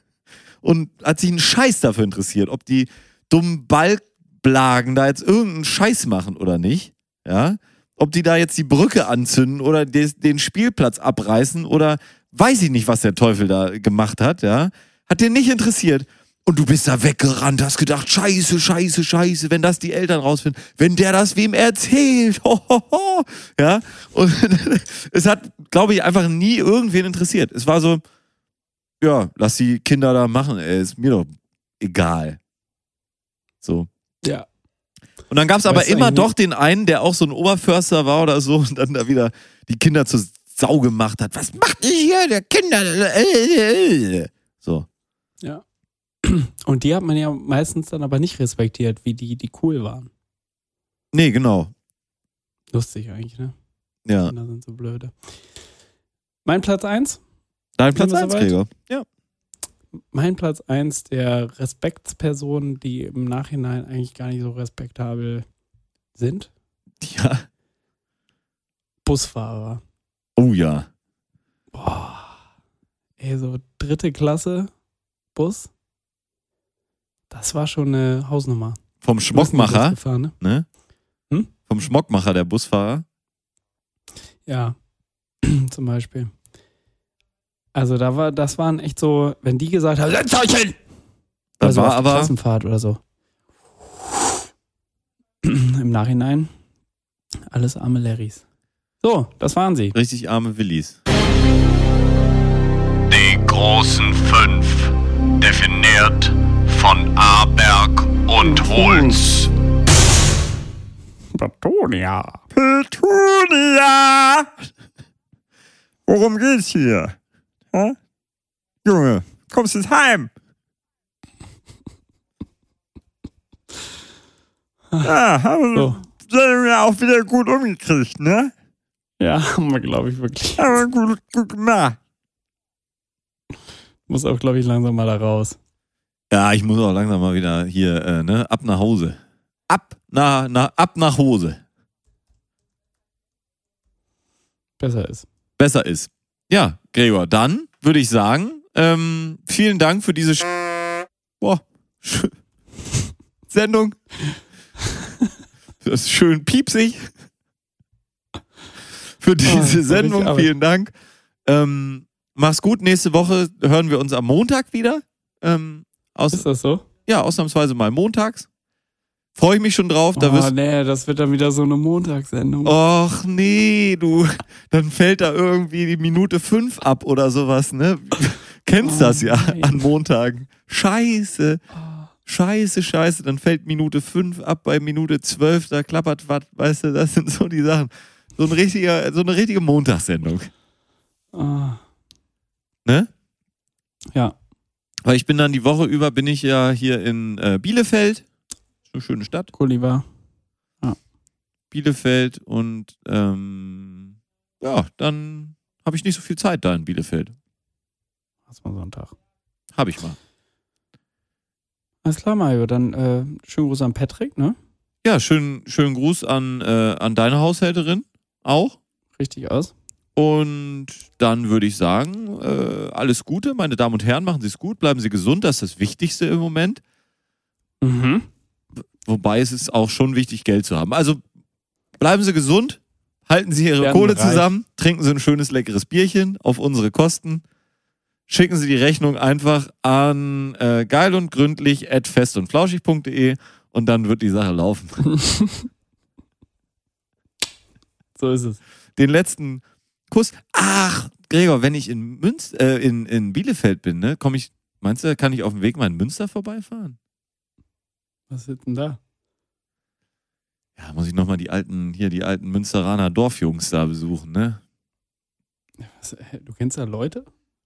und hat sich einen Scheiß dafür interessiert, ob die dummen Balkblagen da jetzt irgendeinen Scheiß machen oder nicht, ja? Ob die da jetzt die Brücke anzünden oder des, den Spielplatz abreißen oder weiß ich nicht, was der Teufel da gemacht hat, ja? Hat den nicht interessiert. Und du bist da weggerannt, hast gedacht, scheiße, scheiße, scheiße, wenn das die Eltern rausfinden, wenn der das wem erzählt, ho, ho, ho. ja. Und es hat, glaube ich, einfach nie irgendwen interessiert. Es war so, ja, lass die Kinder da machen, ey, ist mir doch egal. So. Ja. Und dann gab es aber immer doch den einen, der auch so ein Oberförster war oder so und dann da wieder die Kinder zur Sau gemacht hat. Was macht ihr hier, der Kinder? So. Ja. Und die hat man ja meistens dann aber nicht respektiert, wie die, die cool waren. Nee, genau. Lustig eigentlich, ne? Ja. Kinder sind so blöde. Mein Platz 1? Dein Platz wir 1, soweit? Gregor. Ja. Mein Platz 1 der Respektspersonen, die im Nachhinein eigentlich gar nicht so respektabel sind. Ja. Busfahrer. Oh ja. Boah. Ey, so dritte Klasse Bus. Das war schon eine Hausnummer. Vom Schmockmacher, Gefahren, ne? ne? Hm? Vom Schmockmacher, der Busfahrer. Ja, zum Beispiel. Also da war, das waren echt so, wenn die gesagt haben, setzt euch hin! Da Oder so war aber, Klassenfahrt oder so. Im Nachhinein alles arme Larrys. So, das waren sie. richtig arme Willis. Die großen fünf. Definiert von Aberg und Holz. Batonia. Petunia! Worum geht's hier? Hä? Junge, kommst ins Heim? Ja, haben So. wir auch wieder gut umgekriegt, ne? Ja, haben wir, glaube ich, wirklich. Gemacht. Muss auch, glaube ich, langsam mal da raus. Ja, ich muss auch langsam mal wieder hier, äh, ne, ab nach Hause. Ab, na, na, ab nach Hose. Besser ist. Besser ist. Ja, Gregor, dann würde ich sagen, ähm, vielen Dank für diese Sch Boah, Sch Sendung. Das ist schön piepsig. Für diese war Sendung, vielen Dank. Ähm, mach's gut. Nächste Woche hören wir uns am Montag wieder. Ähm, aus, Ist das so? ja, ausnahmsweise mal montags. Freue ich mich schon drauf. Da oh, nee, das wird dann wieder so eine Montagssendung. Och nee, du, dann fällt da irgendwie die Minute fünf ab oder sowas, ne? Kennst Oh das ja nein. an Montagen. Scheiße, scheiße, scheiße, dann fällt Minute fünf ab bei Minute zwölf, da klappert was, weißt du, das sind so die Sachen. So, ein richtiger, so eine richtige Montagssendung, Ah, ne? ja, Weil ich bin dann die Woche über, bin ich ja hier in äh, Bielefeld, eine schöne Stadt, Gulliver. Bielefeld und ähm, ja, dann habe ich nicht so viel Zeit da in Bielefeld. Was mal Sonntag. Habe ich mal. Alles klar, Mario. Dann äh, schönen Gruß an Patrick, ne? Ja, schönen, schönen Gruß an, äh, an deine Haushälterin auch. Richtig aus. Und dann würde ich sagen, äh, alles Gute, meine Damen und Herren, machen Sie es gut, bleiben Sie gesund, das ist das Wichtigste im Moment. Mhm. Wobei es ist auch schon wichtig, Geld zu haben. Also bleiben Sie gesund, halten Sie Ihre Werden Kohle reich. zusammen, trinken Sie ein schönes, leckeres Bierchen auf unsere Kosten. Schicken Sie die Rechnung einfach an äh, geil und gründlich at fest und flauschig.de und dann wird die Sache laufen. So ist es. den letzten Kuss. Ach, Gregor, wenn ich in Münz, äh, in, in Bielefeld bin, ne, komme ich, meinst du, kann ich auf dem Weg mal in Münster vorbeifahren? Was ist denn da? Ja, muss ich nochmal die alten, hier die alten Münsteraner Dorfjungs da besuchen, ne? Was, du kennst da Leute?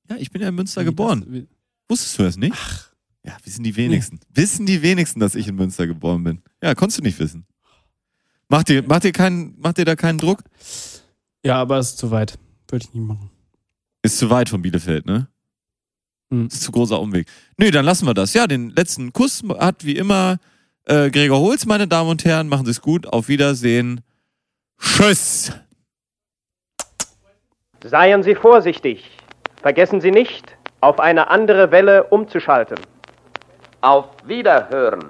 Ja, ich bin ja in Münster Wie geboren. Das, Wusstest du das nicht? ach, Ja, wissen die wenigsten. Wissen die wenigsten, dass ich in Münster geboren bin. Ja, konntest du nicht wissen. Macht dir, macht dir, keinen, macht dir da keinen Druck? ja, aber es ist zu weit. Würde ich nicht machen. Ist zu weit von Bielefeld, ne? Hm. Das ist zu großer Umweg. Nö, dann lassen wir das. Ja, den letzten Kuss hat wie immer äh, Gregor Holz, meine Damen und Herren. Machen Sie es gut. Auf Wiedersehen. Tschüss. Seien Sie vorsichtig. Vergessen Sie nicht, auf eine andere Welle umzuschalten. Auf Wiederhören.